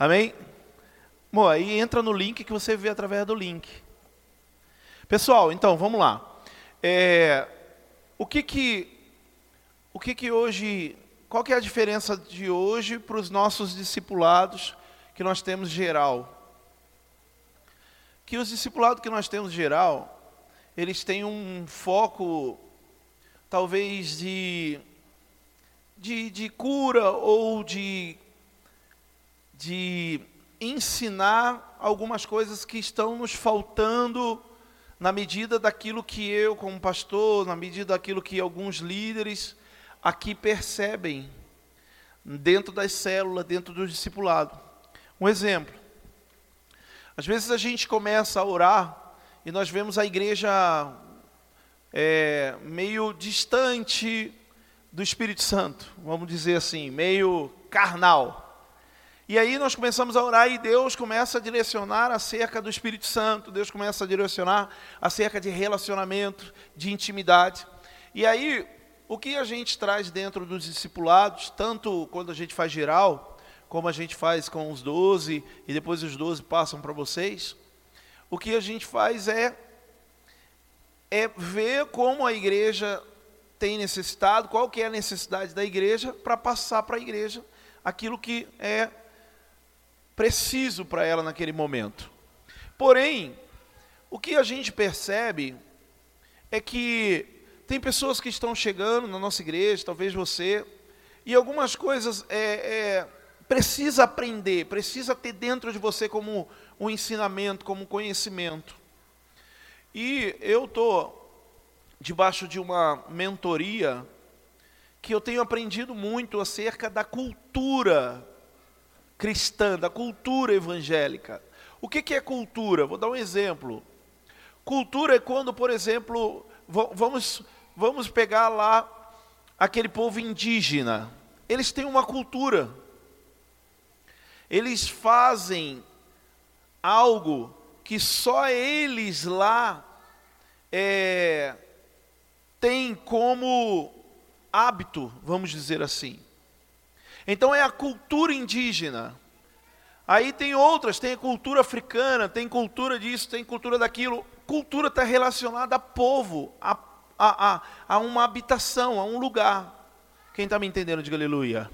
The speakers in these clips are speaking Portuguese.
Amém? Bom, aí entra no link que você vê através do link. Pessoal, então, vamos lá. É, o que que, o que que hoje, qual que é a diferença de hoje para os nossos discipulados que nós temos geral? Que os discipulados que nós temos geral, eles têm um foco, talvez, de, de, de cura ou de de ensinar algumas coisas que estão nos faltando na medida daquilo que eu, como pastor, na medida daquilo que alguns líderes aqui percebem dentro das células, dentro do discipulado. Um exemplo. Às vezes a gente começa a orar e nós vemos a igreja é, meio distante do Espírito Santo, vamos dizer assim, meio carnal. E aí nós começamos a orar e Deus começa a direcionar acerca do Espírito Santo, Deus começa a direcionar acerca de relacionamento, de intimidade. E aí, o que a gente traz dentro dos discipulados, tanto quando a gente faz geral, como a gente faz com os doze, e depois os doze passam para vocês, o que a gente faz é, é ver como a igreja tem necessitado, qual que é a necessidade da igreja, para passar para a igreja aquilo que é preciso para ela naquele momento. Porém, o que a gente percebe é que tem pessoas que estão chegando na nossa igreja, talvez você, e algumas coisas é, é, precisa aprender, precisa ter dentro de você como um ensinamento, como um conhecimento. E eu estou debaixo de uma mentoria que eu tenho aprendido muito acerca da cultura cristã, da cultura evangélica. O que, que é cultura? Vou dar um exemplo. Cultura é quando, por exemplo, vamos, vamos pegar lá aquele povo indígena. Eles têm uma cultura. Eles fazem algo que só eles lá é, têm como hábito, vamos dizer assim. Então é a cultura indígena. Aí tem outras, tem a cultura africana, tem cultura disso, tem cultura daquilo. Cultura está relacionada a povo, a, a, a, a uma habitação, a um lugar. Quem está me entendendo, diga aleluia.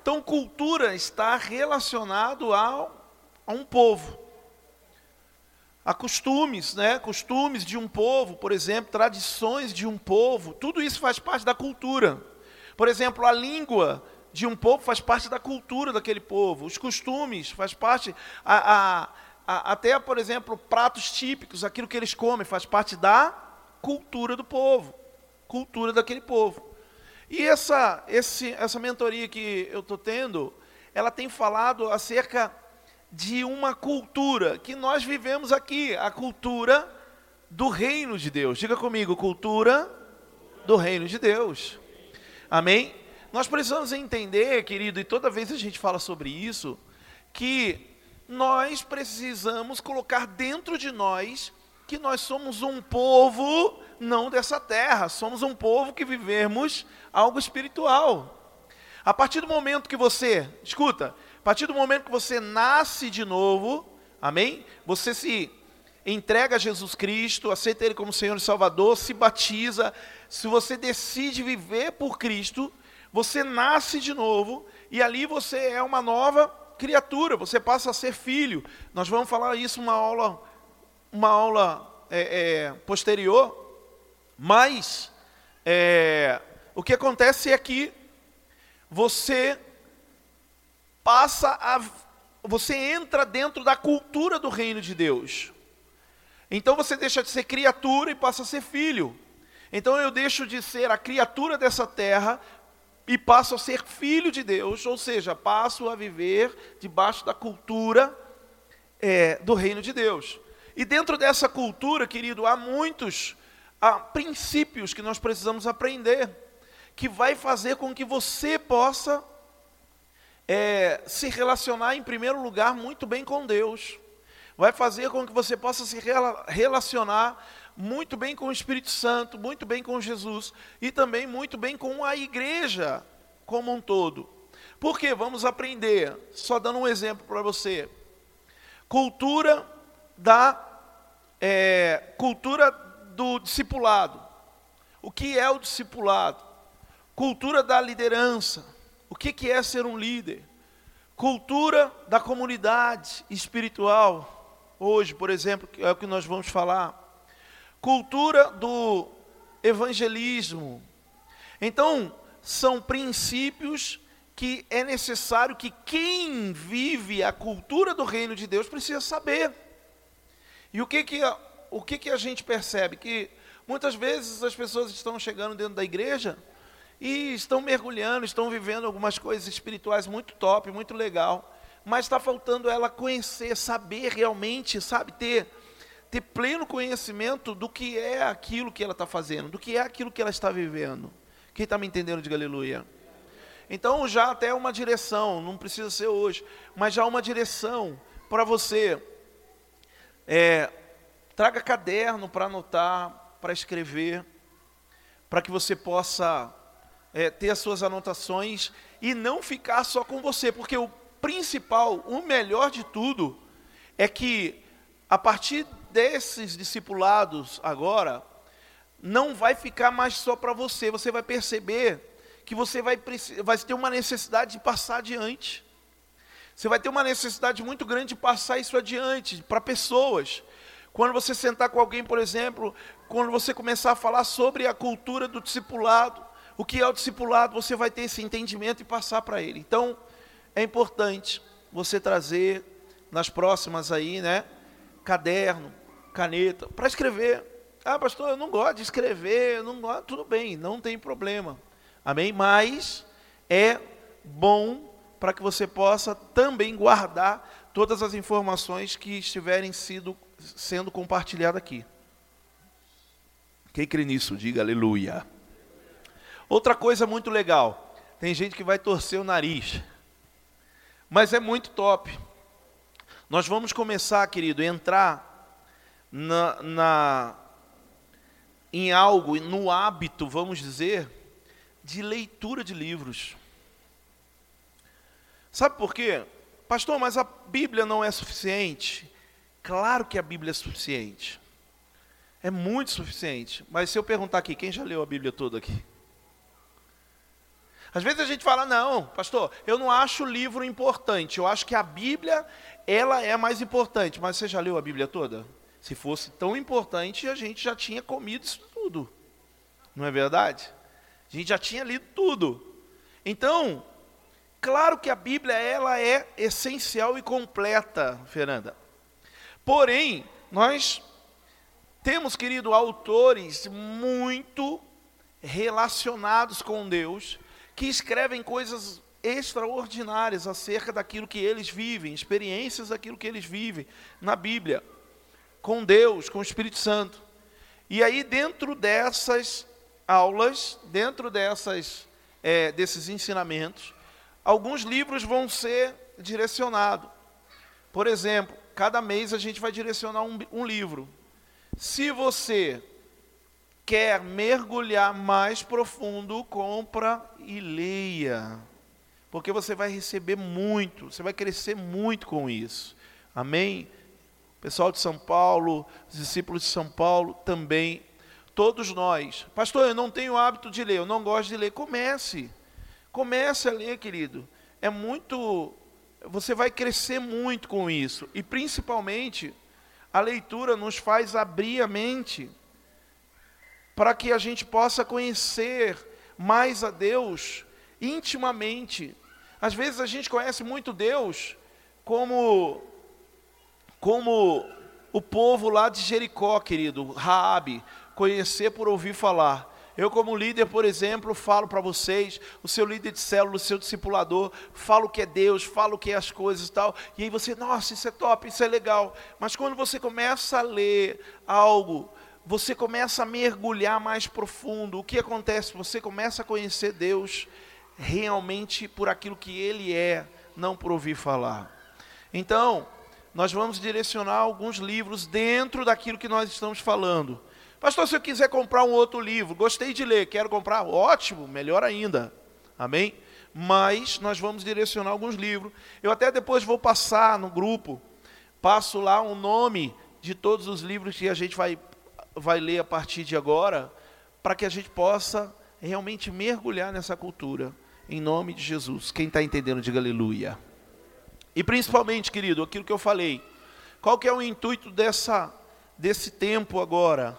Então, cultura está relacionado a, a um povo. A costumes, né? Costumes de um povo, por exemplo, tradições de um povo, tudo isso faz parte da cultura. Por exemplo, a língua de um povo faz parte da cultura daquele povo, os costumes faz parte, a, a, a, até, por exemplo, pratos típicos, aquilo que eles comem, faz parte da cultura do povo, cultura daquele povo. E essa, esse, essa mentoria que eu estou tendo, ela tem falado acerca de uma cultura que nós vivemos aqui, a cultura do reino de Deus. Diga comigo, cultura do reino de Deus. Amém? Nós precisamos entender, querido, e toda vez a gente fala sobre isso, que nós precisamos colocar dentro de nós que nós somos um povo não dessa terra, somos um povo que vivemos algo espiritual. A partir do momento que você, escuta, a partir do momento que você nasce de novo, amém? Você se entrega a Jesus Cristo, aceita Ele como Senhor e Salvador, se batiza, se você decide viver por Cristo, você nasce de novo e ali você é uma nova criatura, você passa a ser filho. Nós vamos falar isso uma aula, uma aula é, é, posterior, mas é, o que acontece é que você passa a, você entra dentro da cultura do reino de Deus. Então você deixa de ser criatura e passa a ser filho. Então eu deixo de ser a criatura dessa terra e passo a ser filho de Deus, ou seja, passo a viver debaixo da cultura é, do reino de Deus. E dentro dessa cultura, querido, há muitos há princípios que nós precisamos aprender, que vai fazer com que você possa é, se relacionar, em primeiro lugar, muito bem com Deus. Vai fazer com que você possa se relacionar muito bem com o Espírito Santo, muito bem com Jesus e também muito bem com a igreja como um todo. Por quê? Vamos aprender. Só dando um exemplo para você. Cultura da é, cultura do discipulado. O que é o discipulado? Cultura da liderança. O que, que é ser um líder? Cultura da comunidade espiritual. Hoje, por exemplo, é o que nós vamos falar. Cultura do evangelismo. Então, são princípios que é necessário que quem vive a cultura do reino de Deus precisa saber. E o que que, o que, que a gente percebe? Que muitas vezes as pessoas estão chegando dentro da igreja e estão mergulhando, estão vivendo algumas coisas espirituais muito top, muito legal, mas está faltando ela conhecer, saber realmente, sabe, ter, ter pleno conhecimento do que é aquilo que ela está fazendo, do que é aquilo que ela está vivendo. Quem está me entendendo, diga aleluia. Então já até uma direção, não precisa ser hoje, mas já uma direção para você. É, traga caderno para anotar, para escrever, para que você possa é, ter as suas anotações e não ficar só com você, porque o principal, o melhor de tudo, é que a partir desses discipulados agora, não vai ficar mais só para você, você vai perceber que você vai, vai ter uma necessidade de passar adiante. Você vai ter uma necessidade muito grande de passar isso adiante para pessoas. Quando você sentar com alguém, por exemplo, quando você começar a falar sobre a cultura do discipulado, o que é o discipulado, você vai ter esse entendimento e passar para ele. Então, é importante você trazer nas próximas aí, né, caderno, caneta, para escrever. Ah, pastor, eu não gosto de escrever, não gosto, tudo bem, não tem problema. Amém? Mas é bom para que você possa também guardar todas as informações que estiverem sido, sendo compartilhadas aqui. Quem crê nisso, diga aleluia. Outra coisa muito legal, tem gente que vai torcer o nariz, mas é muito top. Nós vamos começar, querido, entrar na, na, em algo, no hábito, vamos dizer, de leitura de livros. Sabe por quê? Pastor, mas a Bíblia não é suficiente? Claro que a Bíblia é suficiente. É muito suficiente. Mas se eu perguntar aqui, quem já leu a Bíblia toda aqui? Às vezes a gente fala, não, pastor, eu não acho o livro importante. Eu acho que a Bíblia, ela é mais importante. Mas você já leu a Bíblia toda? Se fosse tão importante, a gente já tinha comido isso tudo. Não é verdade? A gente já tinha lido tudo. Então, claro que a Bíblia ela é essencial e completa, Fernanda. Porém, nós temos, querido, autores muito relacionados com Deus que escrevem coisas extraordinárias acerca daquilo que eles vivem, experiências daquilo que eles vivem na Bíblia, com Deus, com o Espírito Santo. E aí, dentro dessas aulas, dentro dessas, é, desses ensinamentos, alguns livros vão ser direcionados. Por exemplo, cada mês a gente vai direcionar um, um livro. Se você quer mergulhar mais profundo, compra e leia. Porque você vai receber muito, você vai crescer muito com isso. Amém? pessoal de São Paulo, os discípulos de São Paulo também Todos nós. Pastor, eu não tenho hábito de ler, eu não gosto de ler. Comece. Comece a ler, querido. É muito. Você vai crescer muito com isso. E principalmente, a leitura nos faz abrir a mente para que a gente possa conhecer mais a Deus intimamente. Às vezes a gente conhece muito Deus como como o povo lá de Jericó, querido, Raabe, conhecer por ouvir falar. Eu, como líder, por exemplo, falo para vocês, o seu líder de célula, o seu discipulador, falo o que é Deus, falo o que é as coisas e tal, e aí você, nossa, isso é top, isso é legal. Mas quando você começa a ler algo, você começa a mergulhar mais profundo, o que acontece? Você começa a conhecer Deus realmente por aquilo que Ele é, não por ouvir falar. Então, nós vamos direcionar alguns livros dentro daquilo que nós estamos falando. Pastor, se eu quiser comprar um outro livro, gostei de ler, quero comprar, ótimo, melhor ainda. Amém? mas nós vamos direcionar alguns livros. Eu até depois vou passar no grupo, passo lá um nome de todos os livros que a gente vai, vai ler a partir de agora, para que a gente possa realmente mergulhar nessa cultura, em nome de Jesus. Quem está entendendo, diga aleluia. E principalmente, querido, aquilo que eu falei, qual que é o intuito dessa, desse tempo agora?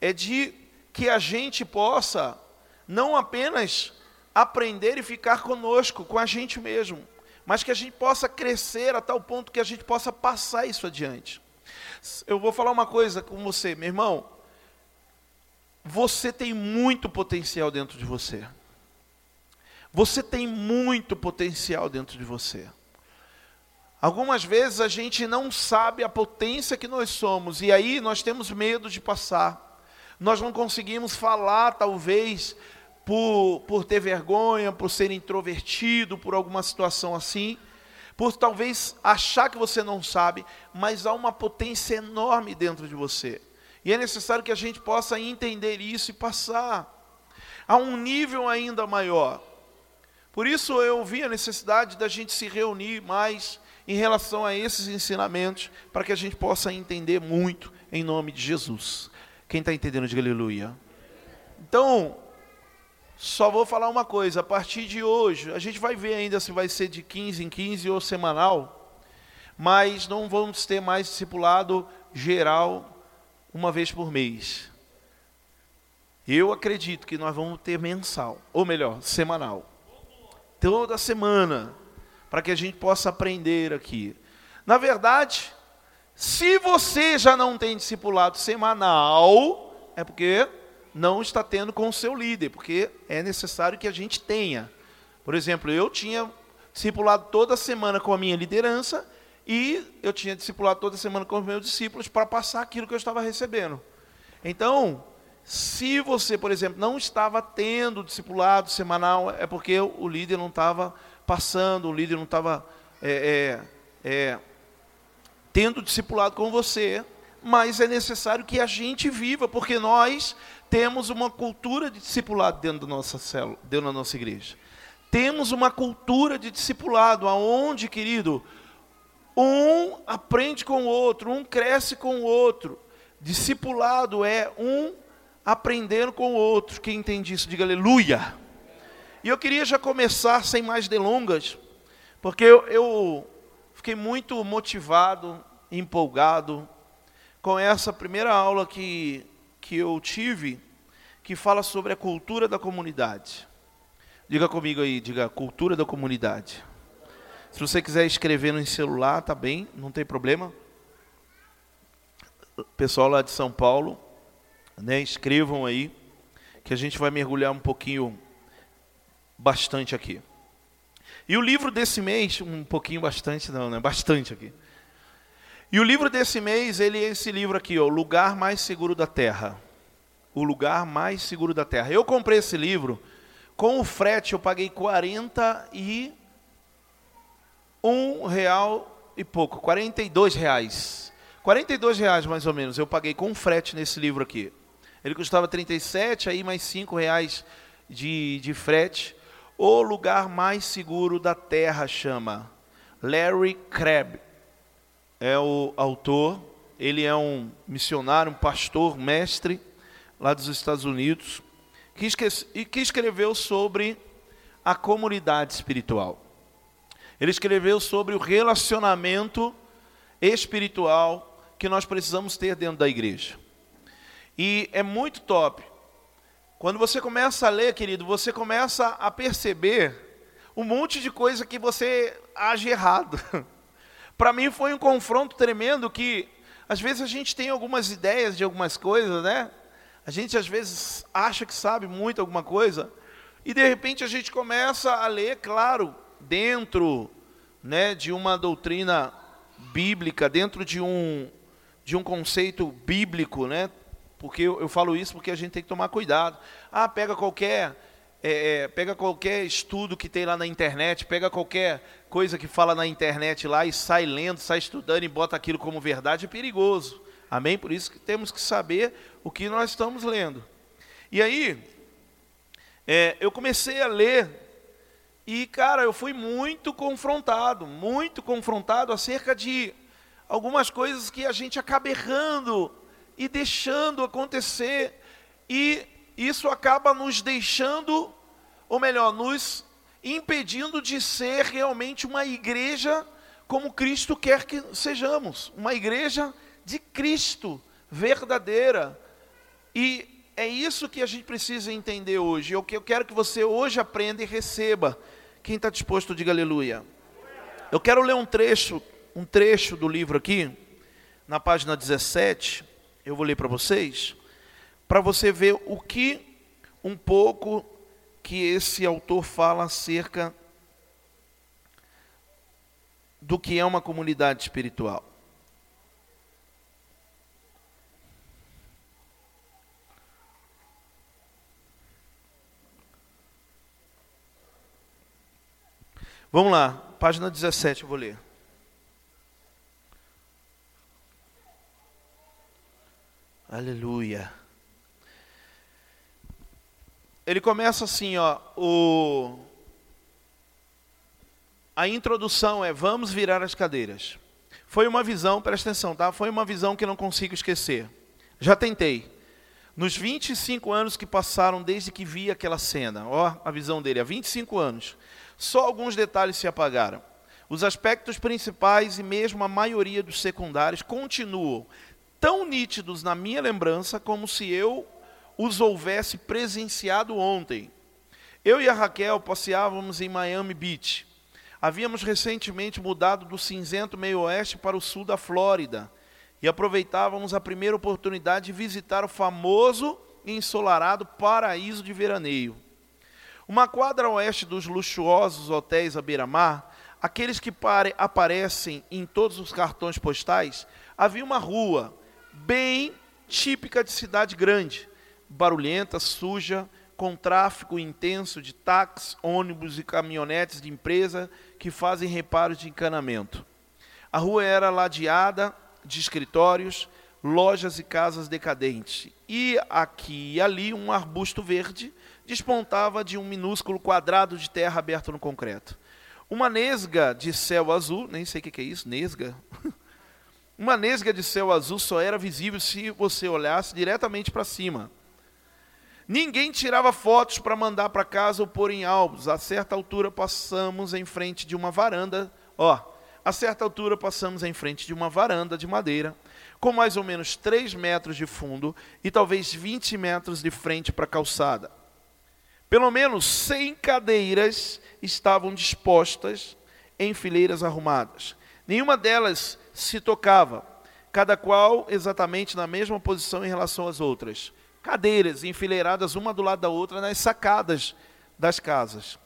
É de que a gente possa não apenas aprender e ficar conosco, com a gente mesmo, mas que a gente possa crescer a tal ponto que a gente possa passar isso adiante. Eu vou falar uma coisa com você, meu irmão. Você tem muito potencial dentro de você. Você tem muito potencial dentro de você. Algumas vezes a gente não sabe a potência que nós somos e aí nós temos medo de passar. Nós não conseguimos falar, talvez, por, por ter vergonha, por ser introvertido, por alguma situação assim, por talvez achar que você não sabe, mas há uma potência enorme dentro de você. E é necessário que a gente possa entender isso e passar a um nível ainda maior. Por isso eu vi a necessidade da gente se reunir mais em relação a esses ensinamentos, para que a gente possa entender muito em nome de Jesus. Quem está entendendo, diga aleluia. Então, só vou falar uma coisa, a partir de hoje, a gente vai ver ainda se vai ser de 15 em 15 ou semanal, mas não vamos ter mais discipulado geral uma vez por mês. Eu acredito que nós vamos ter mensal, ou melhor, semanal. Toda semana para que a gente possa aprender aqui. Na verdade, se você já não tem discipulado semanal, é porque não está tendo com o seu líder, porque é necessário que a gente tenha. Por exemplo, eu tinha discipulado toda semana com a minha liderança e eu tinha discipulado toda semana com os meus discípulos para passar aquilo que eu estava recebendo. Então, se você, por exemplo, não estava tendo discipulado semanal, é porque o líder não estava passando, o líder não estava é, é, é, tendo discipulado com você, mas é necessário que a gente viva, porque nós temos uma cultura de discipulado dentro da nossa célula, dentro da nossa igreja. Temos uma cultura de discipulado, aonde, querido, um aprende com o outro, um cresce com o outro. Discipulado é um aprendendo com o outro. Quem entende isso, diga aleluia. E eu queria já começar sem mais delongas, porque eu, eu fiquei muito motivado, empolgado com essa primeira aula que, que eu tive, que fala sobre a cultura da comunidade. Diga comigo aí, diga cultura da comunidade. Se você quiser escrever no celular, tá bem, não tem problema. Pessoal lá de São Paulo, né, escrevam aí, que a gente vai mergulhar um pouquinho bastante aqui. E o livro desse mês, um pouquinho bastante não, né? Bastante aqui. E o livro desse mês, ele é esse livro aqui, ó, O Lugar Mais Seguro da Terra. O Lugar Mais Seguro da Terra. Eu comprei esse livro, com o frete eu paguei 40 e um real e pouco, 42 reais. 42 reais mais ou menos, eu paguei com frete nesse livro aqui. Ele custava 37, aí mais 5 reais de, de frete. O lugar mais seguro da terra chama. Larry Crabb é o autor. Ele é um missionário, um pastor, mestre lá dos Estados Unidos, que, e que escreveu sobre a comunidade espiritual. Ele escreveu sobre o relacionamento espiritual que nós precisamos ter dentro da igreja. E é muito top, quando você começa a ler, querido, você começa a perceber um monte de coisa que você age errado. Para mim foi um confronto tremendo que às vezes a gente tem algumas ideias de algumas coisas, né? A gente às vezes acha que sabe muito alguma coisa e de repente a gente começa a ler, claro, dentro, né, de uma doutrina bíblica, dentro de um de um conceito bíblico, né? porque eu, eu, falo isso porque a gente tem que tomar cuidado. Ah, pega qualquer, é, é, pega qualquer estudo que tem lá na internet, pega qualquer coisa que fala na internet lá e sai lendo, sai estudando e bota aquilo como verdade, é perigoso. Amém? Por isso que temos que saber o que nós estamos lendo. E aí, é, eu comecei a ler E, cara, eu fui muito confrontado, muito confrontado acerca de algumas coisas que a gente acaba errando e deixando acontecer. E isso acaba nos deixando, ou melhor, nos impedindo de ser realmente uma igreja como Cristo quer que sejamos, uma igreja de Cristo, verdadeira. E é isso que a gente precisa entender hoje. Eu quero que você hoje aprenda e receba. Quem está disposto, diga aleluia. Eu quero ler um trecho, um trecho do livro aqui, na página 17. Eu vou ler para vocês, para você ver o que um pouco que esse autor fala acerca do que é uma comunidade espiritual. Vamos lá, página 17, eu vou ler. Aleluia. Ele começa assim, ó, o a introdução é vamos virar as cadeiras. Foi uma visão, presta atenção, tá? Foi uma visão que não consigo esquecer. Já tentei. Nos 25 anos que passaram desde que vi aquela cena, ó, a visão dele, há 25 anos. Só alguns detalhes se apagaram. Os aspectos principais e mesmo a maioria dos secundários continuam tão nítidos na minha lembrança como se eu os houvesse presenciado ontem. Eu e a Raquel passeávamos em Miami Beach. Havíamos recentemente mudado do cinzento meio-oeste para o sul da Flórida e aproveitávamos a primeira oportunidade de visitar o famoso e ensolarado paraíso de veraneio. Uma quadra oeste dos luxuosos hotéis à beira-mar, aqueles que pare, aparecem em todos os cartões postais, havia uma rua bem típica de cidade grande, barulhenta, suja, com tráfego intenso de táxis, ônibus e caminhonetes de empresa que fazem reparos de encanamento. A rua era ladeada de escritórios, lojas e casas decadentes. E aqui e ali um arbusto verde despontava de um minúsculo quadrado de terra aberto no concreto. Uma nesga de céu azul, nem sei o que é isso, nesga. Uma nesga de céu azul só era visível se você olhasse diretamente para cima. Ninguém tirava fotos para mandar para casa ou pôr em álbuns. A certa altura passamos em frente de uma varanda, ó, a certa altura passamos em frente de uma varanda de madeira, com mais ou menos 3 metros de fundo e talvez 20 metros de frente para a calçada. Pelo menos 100 cadeiras estavam dispostas em fileiras arrumadas. Nenhuma delas se tocava, cada qual exatamente na mesma posição em relação às outras. Cadeiras enfileiradas uma do lado da outra nas sacadas das casas.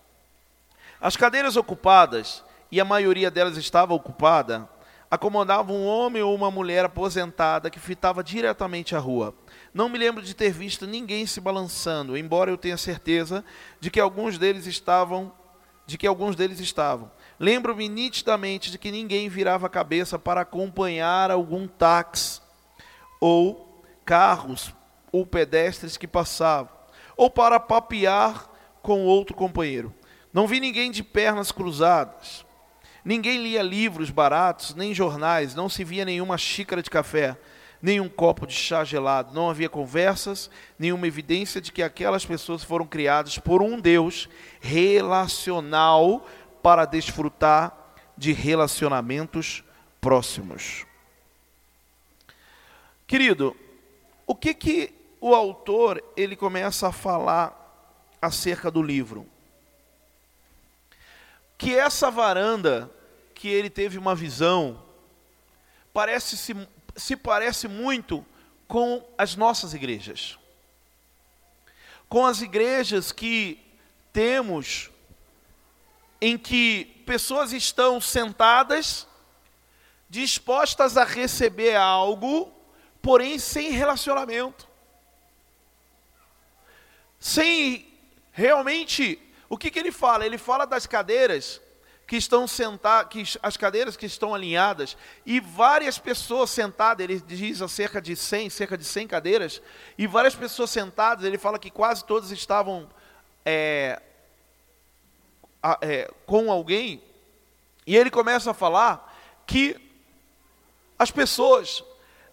As cadeiras ocupadas, e a maioria delas estava ocupada, acomodavam um homem ou uma mulher aposentada que fitava diretamente a rua. Não me lembro de ter visto ninguém se balançando, embora eu tenha certeza de que alguns deles estavam, de que alguns deles estavam. Lembro-me nitidamente de que ninguém virava a cabeça para acompanhar algum táxi ou carros ou pedestres que passavam, ou para papear com outro companheiro. Não vi ninguém de pernas cruzadas. Ninguém lia livros baratos, nem jornais, não se via nenhuma xícara de café nenhum copo de chá gelado, não havia conversas, nenhuma evidência de que aquelas pessoas foram criadas por um Deus relacional para desfrutar de relacionamentos próximos. Querido, o que que o autor ele começa a falar acerca do livro? Que essa varanda que ele teve uma visão parece se se parece muito com as nossas igrejas. Com as igrejas que temos, em que pessoas estão sentadas, dispostas a receber algo, porém sem relacionamento. Sem realmente. O que, que ele fala? Ele fala das cadeiras que estão sentadas, as cadeiras que estão alinhadas, e várias pessoas sentadas, ele diz a cerca de 100, cerca de 100 cadeiras, e várias pessoas sentadas, ele fala que quase todas estavam é, é, com alguém, e ele começa a falar que as pessoas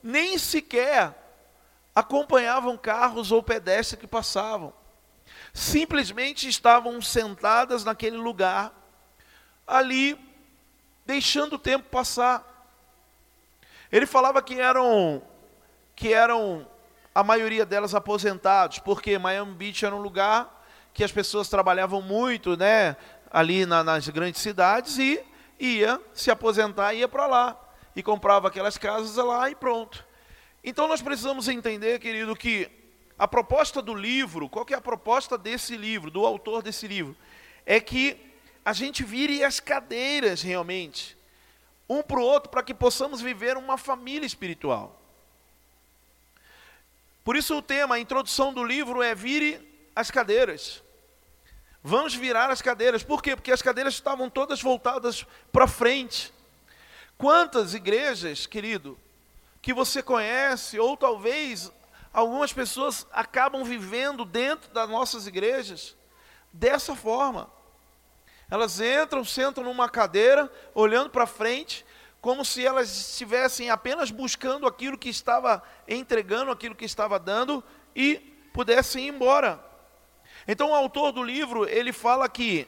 nem sequer acompanhavam carros ou pedestres que passavam. Simplesmente estavam sentadas naquele lugar, ali, deixando o tempo passar. Ele falava que eram, que eram a maioria delas aposentados, porque Miami Beach era um lugar que as pessoas trabalhavam muito, né, ali na, nas grandes cidades e ia se aposentar ia para lá e comprava aquelas casas lá e pronto. Então nós precisamos entender, querido, que a proposta do livro, qual que é a proposta desse livro, do autor desse livro? É que a gente vire as cadeiras realmente, um para o outro, para que possamos viver uma família espiritual. Por isso o tema, a introdução do livro é Vire as cadeiras. Vamos virar as cadeiras. Por quê? Porque as cadeiras estavam todas voltadas para frente. Quantas igrejas, querido, que você conhece, ou talvez algumas pessoas acabam vivendo dentro das nossas igrejas dessa forma. Elas entram, sentam numa cadeira, olhando para frente, como se elas estivessem apenas buscando aquilo que estava entregando, aquilo que estava dando e pudessem ir embora. Então o autor do livro, ele fala que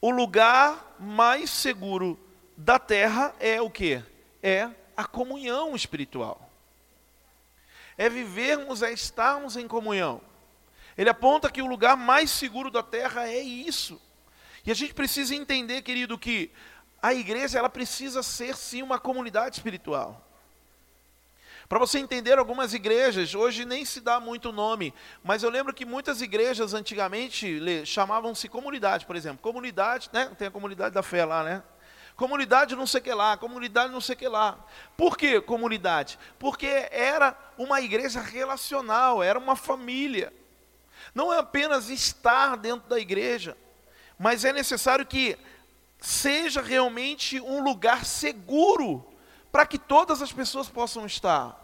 o lugar mais seguro da terra é o que? É a comunhão espiritual. É vivermos, é estarmos em comunhão. Ele aponta que o lugar mais seguro da terra é isso. E a gente precisa entender, querido, que a igreja ela precisa ser sim uma comunidade espiritual. Para você entender algumas igrejas, hoje nem se dá muito nome, mas eu lembro que muitas igrejas antigamente chamavam-se comunidade, por exemplo. Comunidade, né? Tem a comunidade da fé lá, né? Comunidade não sei que lá, comunidade não sei que lá. Por que comunidade? Porque era uma igreja relacional, era uma família. Não é apenas estar dentro da igreja, mas é necessário que seja realmente um lugar seguro para que todas as pessoas possam estar.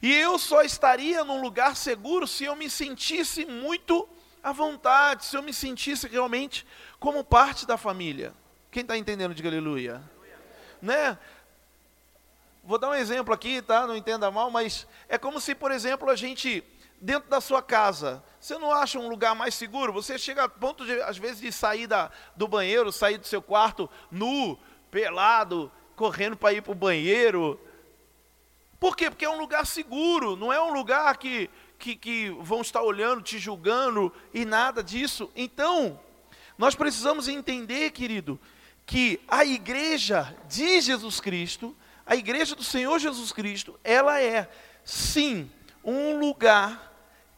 E eu só estaria num lugar seguro se eu me sentisse muito à vontade, se eu me sentisse realmente como parte da família. Quem está entendendo, diga aleluia. Né? Vou dar um exemplo aqui, tá? Não entenda mal, mas é como se, por exemplo, a gente, dentro da sua casa, você não acha um lugar mais seguro? Você chega a ponto, de, às vezes, de sair da, do banheiro, sair do seu quarto nu, pelado, correndo para ir para o banheiro. Por quê? Porque é um lugar seguro, não é um lugar que, que, que vão estar olhando, te julgando e nada disso. Então, nós precisamos entender, querido, que a igreja de Jesus Cristo, a igreja do Senhor Jesus Cristo, ela é, sim, um lugar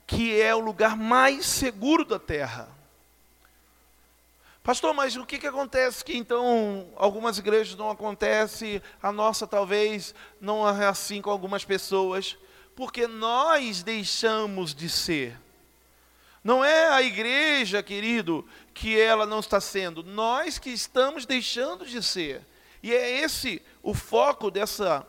que é o lugar mais seguro da terra. Pastor, mas o que, que acontece que então algumas igrejas não acontece, a nossa talvez não é assim com algumas pessoas? Porque nós deixamos de ser. Não é a igreja, querido, que ela não está sendo, nós que estamos deixando de ser. E é esse o foco dessa,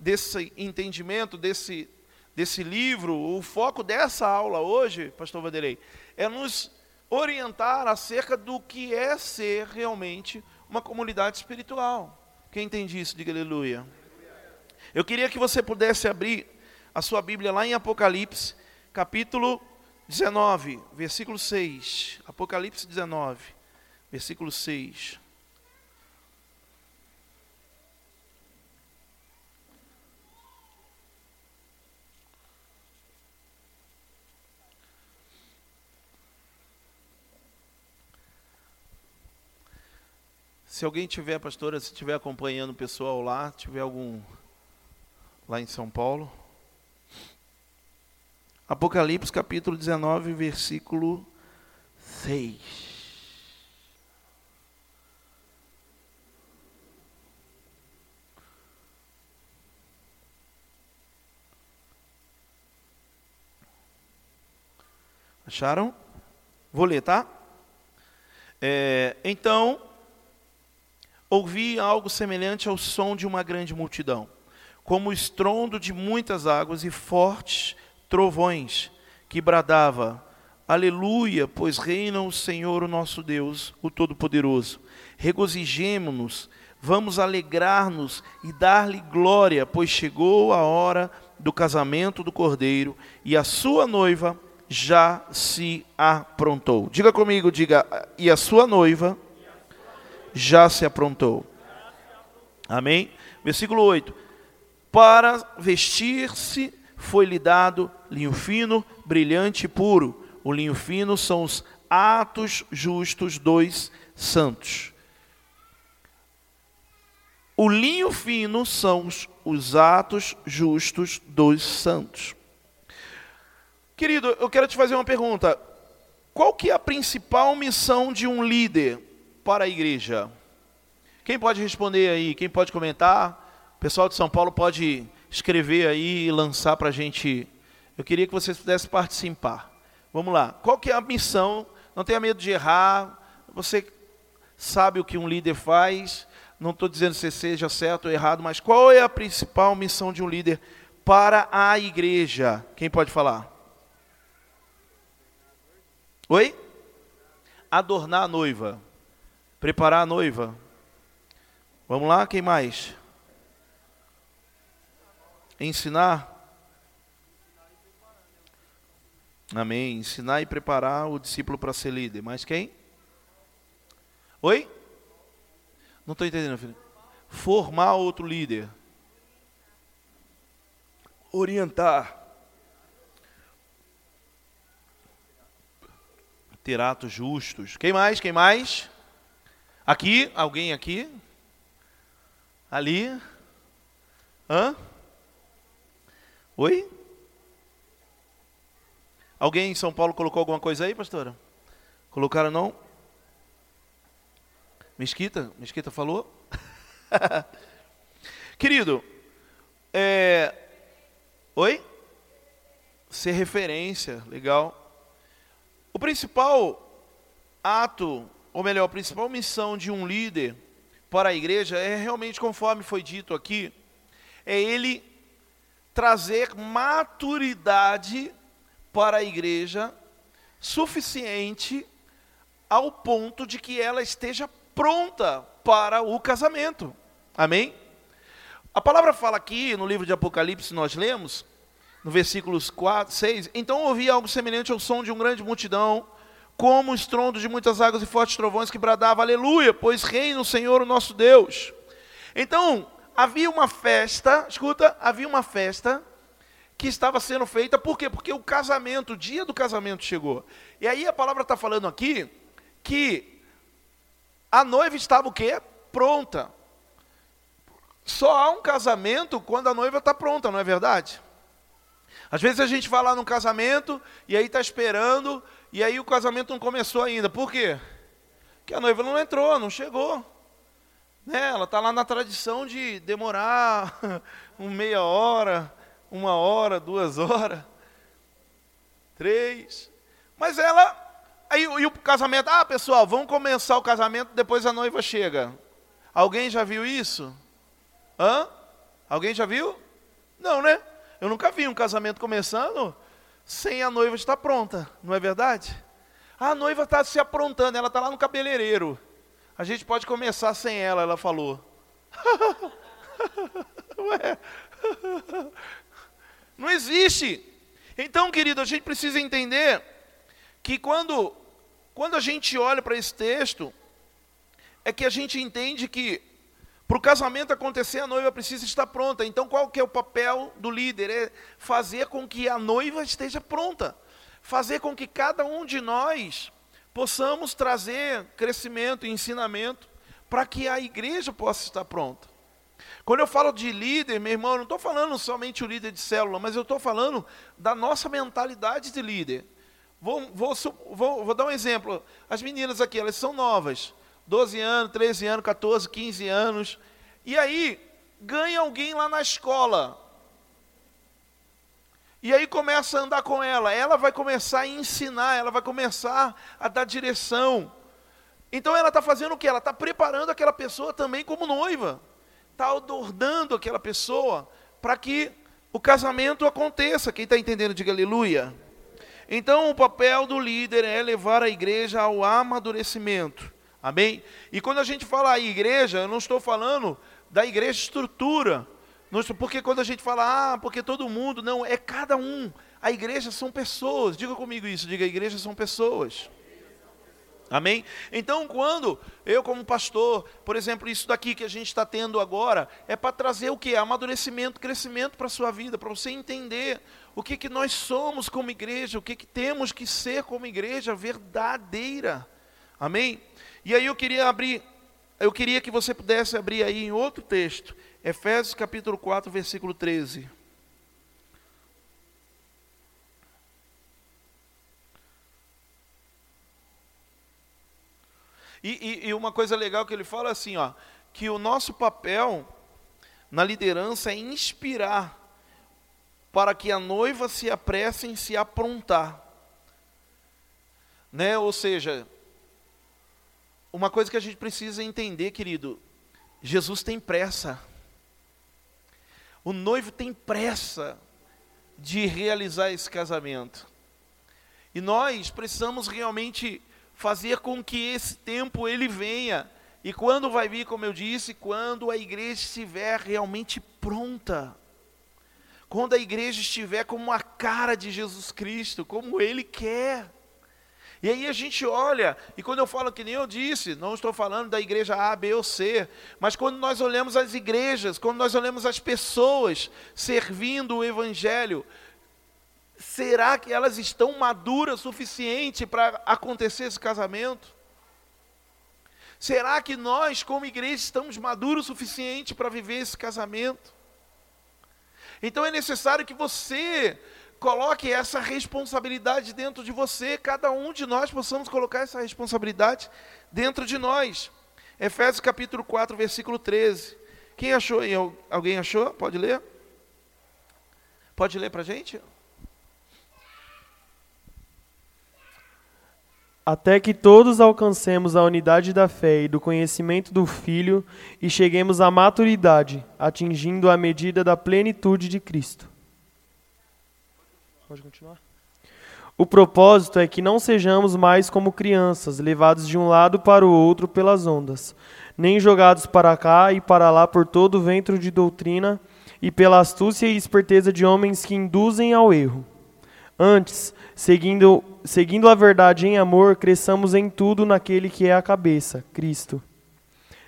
desse entendimento, desse, desse livro, o foco dessa aula hoje, pastor Vanderlei, é nos orientar acerca do que é ser realmente uma comunidade espiritual. Quem entende isso, diga aleluia. Eu queria que você pudesse abrir a sua Bíblia lá em Apocalipse, capítulo 19, versículo 6. Apocalipse 19, versículo 6. Se alguém tiver, pastora, se estiver acompanhando o pessoal lá, tiver algum lá em São Paulo, Apocalipse capítulo 19, versículo 6. Acharam? Vou ler, tá? É, então, ouvi algo semelhante ao som de uma grande multidão, como o estrondo de muitas águas e fortes trovões, que bradava: Aleluia, pois reina o Senhor, o nosso Deus, o Todo-Poderoso. Regozijemo-nos, vamos alegrar-nos e dar-lhe glória, pois chegou a hora do casamento do Cordeiro e a sua noiva já se aprontou. Diga comigo, diga, e a sua noiva já se aprontou. Amém? Versículo 8. Para vestir-se foi-lhe dado linho fino, brilhante e puro. O linho fino são os atos justos dos santos. O linho fino são os, os atos justos dos santos. Querido, eu quero te fazer uma pergunta. Qual que é a principal missão de um líder para a igreja? Quem pode responder aí? Quem pode comentar? O pessoal de São Paulo pode escrever aí e lançar para a gente. Eu queria que vocês pudessem participar. Vamos lá. Qual que é a missão? Não tenha medo de errar. Você sabe o que um líder faz. Não estou dizendo se seja certo ou errado, mas qual é a principal missão de um líder para a igreja? Quem pode falar? Oi? Adornar a noiva. Preparar a noiva. Vamos lá, quem mais? Ensinar. Amém. Ensinar e preparar o discípulo para ser líder. Mais quem? Oi? Não estou entendendo, filho. Formar outro líder. Orientar. ter atos justos. Quem mais? Quem mais? Aqui? Alguém aqui? Ali? Hã? Oi? Alguém em São Paulo colocou alguma coisa aí, pastora? Colocaram não? Mesquita? Mesquita falou? Querido, é... Oi? Ser referência, legal. O principal ato, ou melhor, a principal missão de um líder para a igreja é realmente, conforme foi dito aqui, é ele trazer maturidade para a igreja suficiente ao ponto de que ela esteja pronta para o casamento. Amém? A palavra fala aqui no livro de Apocalipse, nós lemos, no versículos 4, 6, então ouvi algo semelhante ao som de uma grande multidão, como o estrondo de muitas águas e fortes trovões que bradava, aleluia, pois reina o Senhor o nosso Deus. Então, havia uma festa, escuta, havia uma festa que estava sendo feita, por quê? Porque o casamento, o dia do casamento chegou. E aí a palavra está falando aqui que a noiva estava o quê? Pronta. Só há um casamento quando a noiva está pronta, não é verdade? Às vezes a gente vai lá num casamento e aí está esperando e aí o casamento não começou ainda. Por quê? Porque a noiva não entrou, não chegou. Né? Ela está lá na tradição de demorar uma meia hora, uma hora, duas horas, três. Mas ela. Aí e o casamento, ah pessoal, vamos começar o casamento, depois a noiva chega. Alguém já viu isso? Hã? Alguém já viu? Não, né? Eu nunca vi um casamento começando sem a noiva estar pronta, não é verdade? A noiva está se aprontando, ela está lá no cabeleireiro. A gente pode começar sem ela, ela falou. Ué. Não existe. Então, querido, a gente precisa entender que quando, quando a gente olha para esse texto, é que a gente entende que para o casamento acontecer, a noiva precisa estar pronta. Então, qual que é o papel do líder? É fazer com que a noiva esteja pronta. Fazer com que cada um de nós possamos trazer crescimento e ensinamento para que a igreja possa estar pronta. Quando eu falo de líder, meu irmão, eu não estou falando somente o líder de célula, mas eu estou falando da nossa mentalidade de líder. Vou, vou, vou, vou dar um exemplo. As meninas aqui, elas são novas. 12 anos, 13 anos, 14, 15 anos. E aí, ganha alguém lá na escola. E aí começa a andar com ela. Ela vai começar a ensinar, ela vai começar a dar direção. Então ela está fazendo o que? Ela está preparando aquela pessoa também como noiva. Está adornando aquela pessoa para que o casamento aconteça. Quem está entendendo, diga aleluia. Então, o papel do líder é levar a igreja ao amadurecimento. Amém? E quando a gente fala a igreja, eu não estou falando da igreja estrutura. Porque quando a gente fala, ah, porque todo mundo, não, é cada um. A igreja são pessoas. Diga comigo isso, diga, a igreja são pessoas. Amém? Então, quando eu, como pastor, por exemplo, isso daqui que a gente está tendo agora, é para trazer o que? Amadurecimento, crescimento para a sua vida, para você entender o que, que nós somos como igreja, o que, que temos que ser como igreja verdadeira. Amém? E aí eu queria abrir, eu queria que você pudesse abrir aí em outro texto, Efésios capítulo 4, versículo 13. E, e, e, uma coisa legal que ele fala assim, ó, que o nosso papel na liderança é inspirar para que a noiva se apresse em se aprontar. Né? Ou seja, uma coisa que a gente precisa entender, querido, Jesus tem pressa. O noivo tem pressa de realizar esse casamento. E nós precisamos realmente fazer com que esse tempo ele venha. E quando vai vir, como eu disse, quando a igreja estiver realmente pronta. Quando a igreja estiver como a cara de Jesus Cristo, como ele quer. E aí a gente olha, e quando eu falo que nem eu disse, não estou falando da igreja A, B ou C, mas quando nós olhamos as igrejas, quando nós olhamos as pessoas servindo o Evangelho, Será que elas estão maduras o suficiente para acontecer esse casamento? Será que nós, como igreja, estamos maduros o suficiente para viver esse casamento? Então é necessário que você coloque essa responsabilidade dentro de você, cada um de nós possamos colocar essa responsabilidade dentro de nós. Efésios capítulo 4, versículo 13. Quem achou? Alguém achou? Pode ler? Pode ler para a gente? até que todos alcancemos a unidade da fé e do conhecimento do Filho e cheguemos à maturidade, atingindo a medida da plenitude de Cristo. Pode continuar? O propósito é que não sejamos mais como crianças, levados de um lado para o outro pelas ondas, nem jogados para cá e para lá por todo o vento de doutrina e pela astúcia e esperteza de homens que induzem ao erro. Antes, seguindo, seguindo a verdade em amor, cresçamos em tudo naquele que é a cabeça, Cristo.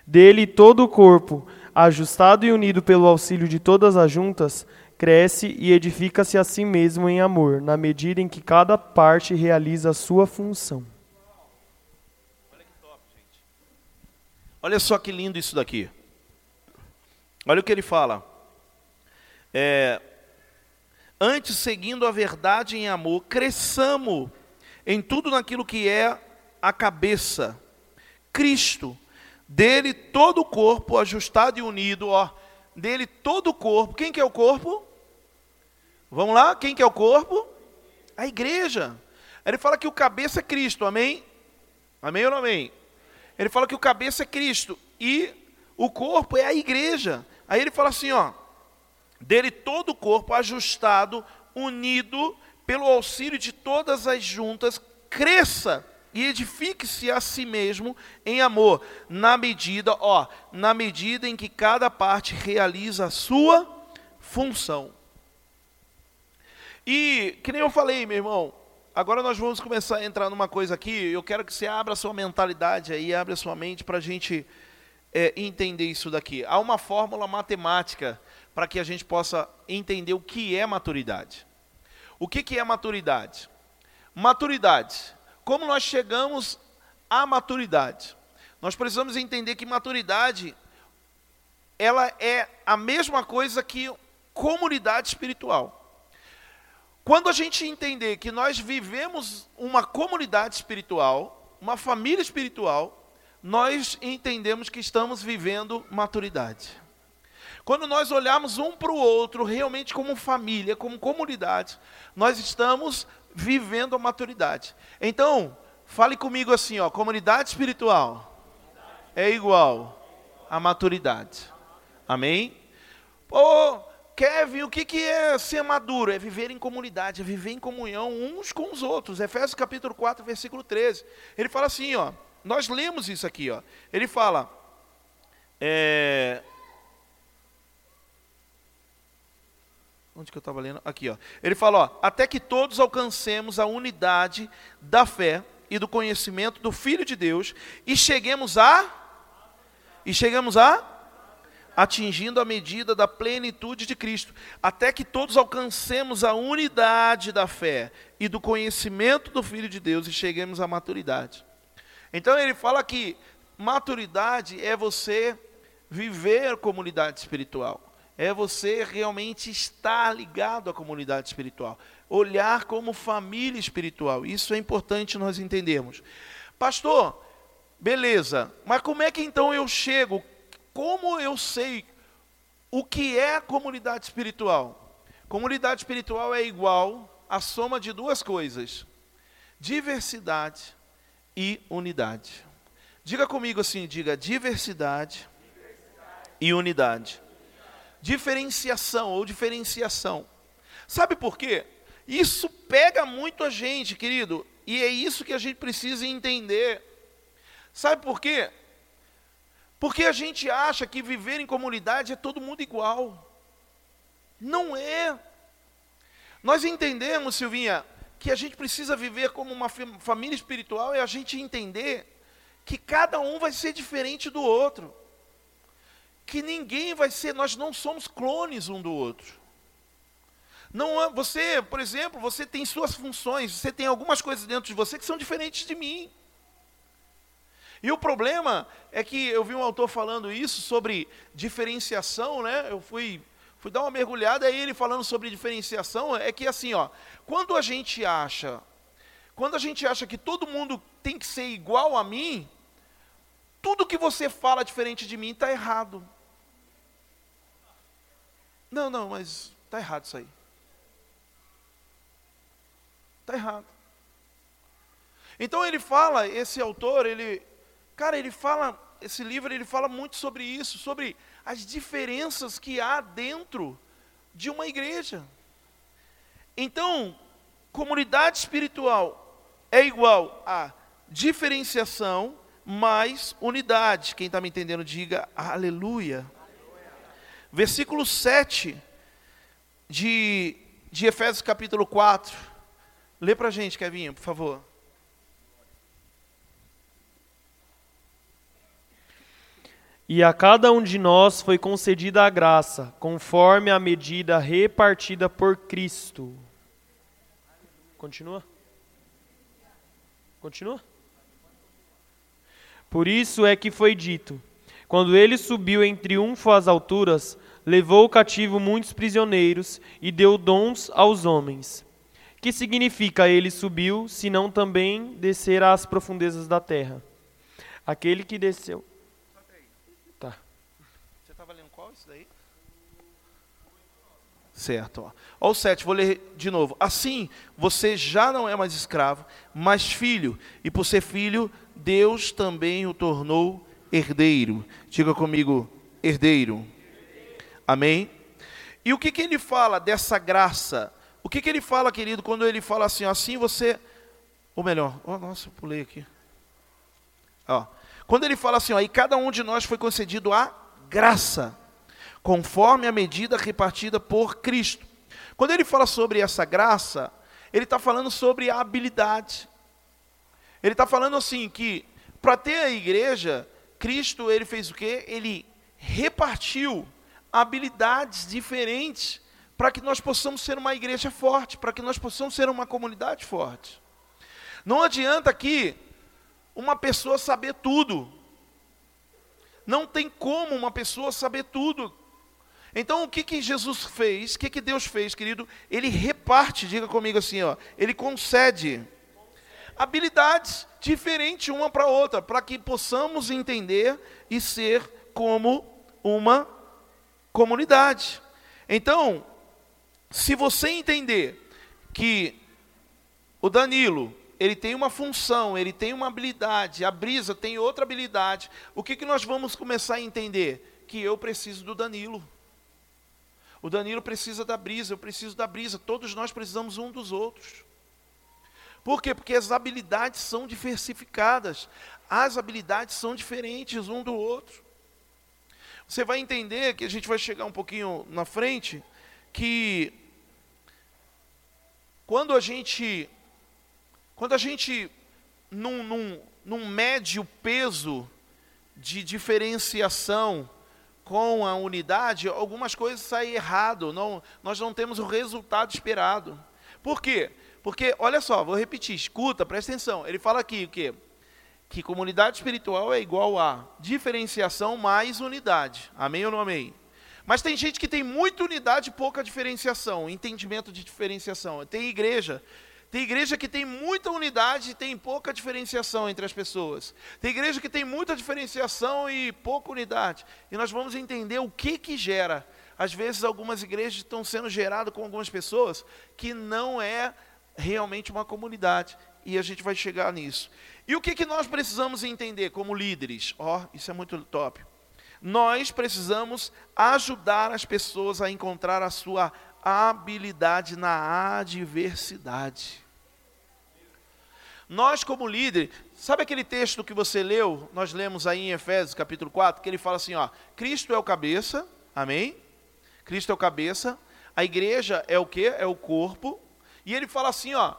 Dele todo o corpo, ajustado e unido pelo auxílio de todas as juntas, cresce e edifica-se a si mesmo em amor, na medida em que cada parte realiza a sua função. Olha que top, gente. Olha só que lindo isso daqui. Olha o que ele fala. É, Antes, seguindo a verdade em amor, cresçamos em tudo naquilo que é a cabeça, Cristo. Dele todo o corpo ajustado e unido, ó, dele todo o corpo. Quem que é o corpo? Vamos lá, quem que é o corpo? A igreja. Ele fala que o cabeça é Cristo, amém? Amém ou não amém? Ele fala que o cabeça é Cristo e o corpo é a igreja. Aí ele fala assim, ó, dele todo o corpo ajustado, unido, pelo auxílio de todas as juntas, cresça e edifique-se a si mesmo em amor, na medida, ó, na medida em que cada parte realiza a sua função. E, que nem eu falei, meu irmão, agora nós vamos começar a entrar numa coisa aqui, eu quero que você abra a sua mentalidade aí, abra a sua mente para a gente é, entender isso daqui. Há uma fórmula matemática para que a gente possa entender o que é maturidade. O que, que é maturidade? Maturidade. Como nós chegamos à maturidade? Nós precisamos entender que maturidade ela é a mesma coisa que comunidade espiritual. Quando a gente entender que nós vivemos uma comunidade espiritual, uma família espiritual, nós entendemos que estamos vivendo maturidade. Quando nós olharmos um para o outro, realmente como família, como comunidade, nós estamos vivendo a maturidade. Então, fale comigo assim, ó, comunidade espiritual é igual a maturidade. Amém? Pô, Kevin, o que, que é ser maduro? É viver em comunidade, é viver em comunhão uns com os outros. Efésios capítulo 4, versículo 13. Ele fala assim, ó. Nós lemos isso aqui, ó. Ele fala. É, Onde que eu estava lendo? Aqui, ó. Ele fala, ó, até que todos alcancemos a unidade da fé e do conhecimento do Filho de Deus e cheguemos a e chegamos a atingindo a medida da plenitude de Cristo, até que todos alcancemos a unidade da fé e do conhecimento do Filho de Deus e cheguemos à maturidade. Então ele fala que maturidade é você viver comunidade espiritual é você realmente estar ligado à comunidade espiritual, olhar como família espiritual. Isso é importante nós entendermos. Pastor, beleza, mas como é que então eu chego? Como eu sei o que é comunidade espiritual? Comunidade espiritual é igual à soma de duas coisas: diversidade e unidade. Diga comigo assim, diga diversidade, diversidade. e unidade diferenciação ou diferenciação. Sabe por quê? Isso pega muito a gente, querido, e é isso que a gente precisa entender. Sabe por quê? Porque a gente acha que viver em comunidade é todo mundo igual. Não é. Nós entendemos, Silvinha, que a gente precisa viver como uma família espiritual e a gente entender que cada um vai ser diferente do outro que ninguém vai ser, nós não somos clones um do outro. Não, você, por exemplo, você tem suas funções, você tem algumas coisas dentro de você que são diferentes de mim. E o problema é que eu vi um autor falando isso sobre diferenciação, né? Eu fui, fui dar uma mergulhada aí ele falando sobre diferenciação, é que assim, ó, quando a gente acha, quando a gente acha que todo mundo tem que ser igual a mim, tudo que você fala diferente de mim está errado. Não, não, mas está errado isso aí. Está errado. Então ele fala, esse autor, ele, cara, ele fala, esse livro, ele fala muito sobre isso, sobre as diferenças que há dentro de uma igreja. Então, comunidade espiritual é igual a diferenciação mais unidade. Quem está me entendendo, diga aleluia versículo 7 de, de Efésios capítulo 4. Lê para a gente, Kevinho, por favor. E a cada um de nós foi concedida a graça, conforme a medida repartida por Cristo. Continua? Continua? Por isso é que foi dito: quando ele subiu em triunfo às alturas, levou cativo muitos prisioneiros e deu dons aos homens. Que significa ele subiu, senão também descer às profundezas da terra? Aquele que desceu. Tá. Você estava lendo qual isso daí? Certo. Ó. ó o 7, vou ler de novo. Assim, você já não é mais escravo, mas filho, e por ser filho, Deus também o tornou herdeiro. Diga comigo, herdeiro. Amém? E o que, que ele fala dessa graça? O que, que ele fala, querido, quando ele fala assim, assim você. Ou melhor, oh, nossa, eu pulei aqui. Ó, quando ele fala assim, ó, e cada um de nós foi concedido a graça, conforme a medida repartida por Cristo. Quando ele fala sobre essa graça, ele está falando sobre a habilidade. Ele está falando assim que para ter a igreja, Cristo ele fez o quê? Ele repartiu habilidades diferentes para que nós possamos ser uma igreja forte, para que nós possamos ser uma comunidade forte. Não adianta aqui uma pessoa saber tudo. Não tem como uma pessoa saber tudo. Então o que, que Jesus fez? O que, que Deus fez, querido? Ele reparte, diga comigo assim, ó, ele concede habilidades diferentes uma para outra, para que possamos entender e ser como uma comunidade. Então, se você entender que o Danilo, ele tem uma função, ele tem uma habilidade, a Brisa tem outra habilidade, o que, que nós vamos começar a entender? Que eu preciso do Danilo. O Danilo precisa da brisa, eu preciso da brisa, todos nós precisamos um dos outros. Por quê? Porque as habilidades são diversificadas, as habilidades são diferentes um do outro. Você vai entender que a gente vai chegar um pouquinho na frente, que quando a gente, quando a gente num, num, num mede o peso de diferenciação com a unidade, algumas coisas saem errado, não, nós não temos o resultado esperado. Por quê? Porque, olha só, vou repetir, escuta, presta atenção. Ele fala aqui o quê? Que comunidade espiritual é igual a diferenciação mais unidade. Amém ou não amém? Mas tem gente que tem muita unidade e pouca diferenciação, entendimento de diferenciação. Tem igreja tem igreja que tem muita unidade e tem pouca diferenciação entre as pessoas. Tem igreja que tem muita diferenciação e pouca unidade. E nós vamos entender o que que gera. Às vezes algumas igrejas estão sendo geradas com algumas pessoas que não é realmente uma comunidade. E a gente vai chegar nisso. E o que, que nós precisamos entender como líderes? Ó, oh, isso é muito top. Nós precisamos ajudar as pessoas a encontrar a sua habilidade na adversidade. Nós, como líder, sabe aquele texto que você leu? Nós lemos aí em Efésios capítulo 4, que ele fala assim: ó, Cristo é o cabeça, amém? Cristo é o cabeça, a igreja é o que? É o corpo, e ele fala assim: ó,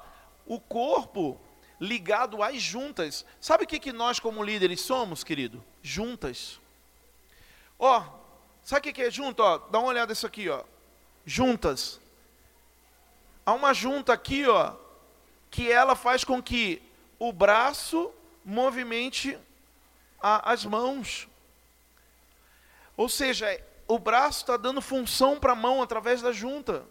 o corpo ligado às juntas. Sabe o que, que nós, como líderes, somos, querido? Juntas. Ó, sabe o que, que é junto? Ó, dá uma olhada nisso aqui, ó juntas. Há uma junta aqui, ó, que ela faz com que o braço movimente a, as mãos. Ou seja, o braço está dando função para a mão através da junta.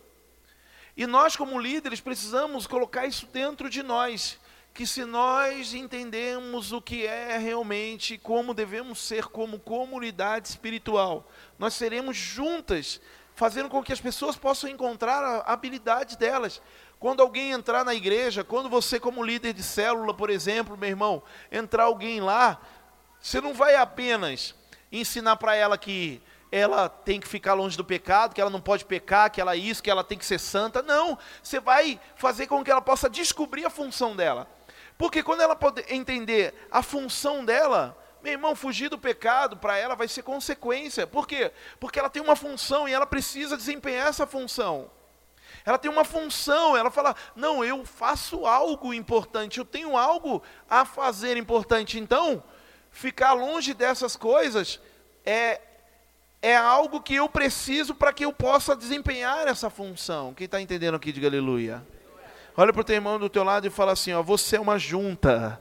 E nós, como líderes, precisamos colocar isso dentro de nós. Que se nós entendemos o que é realmente, como devemos ser como comunidade espiritual, nós seremos juntas fazendo com que as pessoas possam encontrar a habilidade delas. Quando alguém entrar na igreja, quando você, como líder de célula, por exemplo, meu irmão, entrar alguém lá, você não vai apenas ensinar para ela que ela tem que ficar longe do pecado, que ela não pode pecar, que ela é isso, que ela tem que ser santa. Não, você vai fazer com que ela possa descobrir a função dela. Porque quando ela entender a função dela, meu irmão, fugir do pecado para ela vai ser consequência. Por quê? Porque ela tem uma função e ela precisa desempenhar essa função. Ela tem uma função, ela fala: não, eu faço algo importante, eu tenho algo a fazer importante. Então, ficar longe dessas coisas é, é algo que eu preciso para que eu possa desempenhar essa função. Quem está entendendo aqui, diga aleluia. Olha para o teu irmão do teu lado e fala assim: ó, você é uma junta.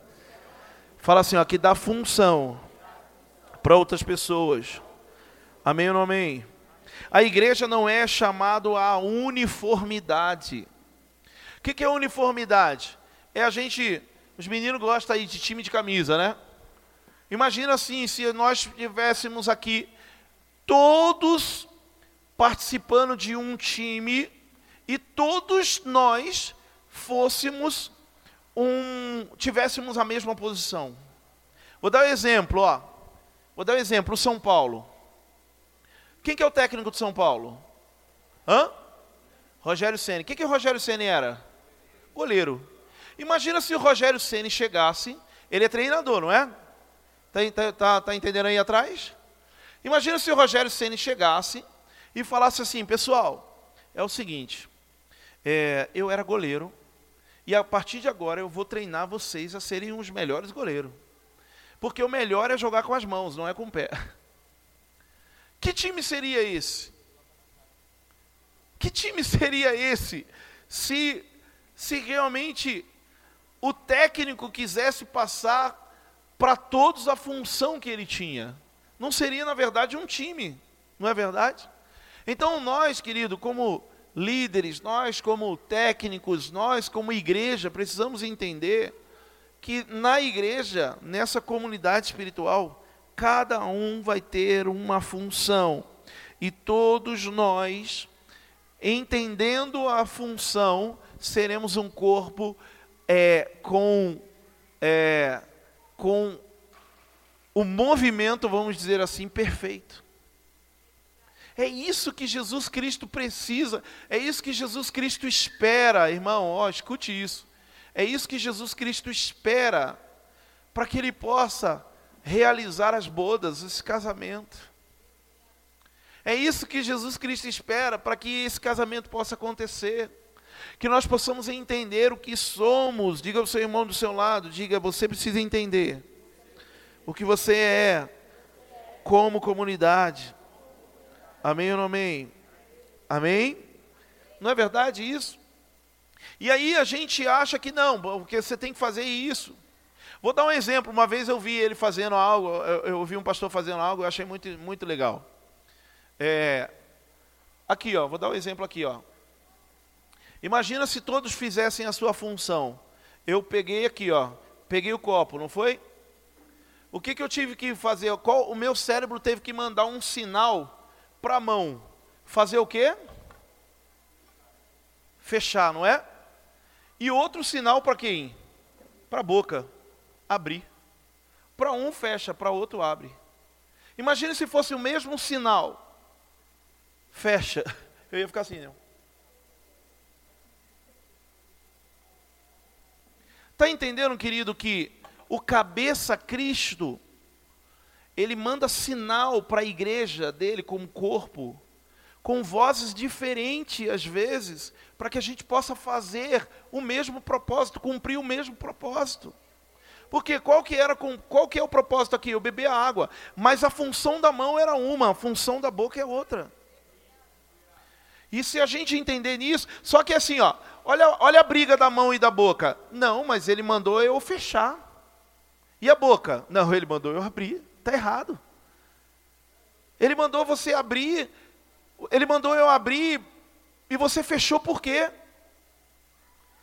Fala assim, ó, que dá função para outras pessoas. Amém ou não amém? A igreja não é chamado a uniformidade. O que, que é uniformidade? É a gente, os meninos gostam aí de time de camisa, né? Imagina assim, se nós tivéssemos aqui todos participando de um time e todos nós fôssemos um, tivéssemos a mesma posição. Vou dar um exemplo, ó. Vou dar um exemplo, o São Paulo. Quem que é o técnico do São Paulo? Hã? Rogério Ceni. Quem que o Rogério Ceni era? Goleiro. Imagina se o Rogério Ceni chegasse, ele é treinador, não é? Tá, tá, tá, tá entendendo aí atrás? Imagina se o Rogério Ceni chegasse e falasse assim, pessoal, é o seguinte, é, eu era goleiro, e a partir de agora eu vou treinar vocês a serem os melhores goleiros. Porque o melhor é jogar com as mãos, não é com o pé. Que time seria esse? Que time seria esse se, se realmente o técnico quisesse passar para todos a função que ele tinha? Não seria, na verdade, um time, não é verdade? Então, nós, querido, como líderes, nós como técnicos, nós como igreja, precisamos entender que na igreja, nessa comunidade espiritual, cada um vai ter uma função. E todos nós, entendendo a função, seremos um corpo é, com, é, com o movimento, vamos dizer assim, perfeito. É isso que Jesus Cristo precisa, é isso que Jesus Cristo espera, irmão, ó, escute isso. É isso que Jesus Cristo espera para que ele possa realizar as bodas, esse casamento. É isso que Jesus Cristo espera para que esse casamento possa acontecer. Que nós possamos entender o que somos. Diga ao seu irmão do seu lado, diga, você precisa entender o que você é como comunidade. Amém ou não amém? Amém? Não é verdade isso? E aí a gente acha que não, porque você tem que fazer isso. Vou dar um exemplo. Uma vez eu vi ele fazendo algo, eu, eu vi um pastor fazendo algo, eu achei muito, muito legal. É, aqui, ó, vou dar um exemplo aqui, ó. Imagina se todos fizessem a sua função. Eu peguei aqui, ó, peguei o copo, não foi? O que, que eu tive que fazer? Qual, o meu cérebro teve que mandar um sinal para a mão fazer o quê? Fechar, não é? E outro sinal para quem? Para a boca, abrir. Para um fecha, para outro abre. Imagine se fosse o mesmo sinal. Fecha. Eu ia ficar assim, não. Está entendendo, querido, que o cabeça Cristo ele manda sinal para a igreja dele como corpo, com vozes diferentes às vezes, para que a gente possa fazer o mesmo propósito, cumprir o mesmo propósito. Porque qual que era qual que é o propósito aqui? Eu beber a água, mas a função da mão era uma, a função da boca é outra. E se a gente entender nisso, só que assim, ó, olha, olha a briga da mão e da boca. Não, mas ele mandou eu fechar. E a boca? Não, ele mandou eu abrir. Está errado. Ele mandou você abrir, ele mandou eu abrir e você fechou por quê?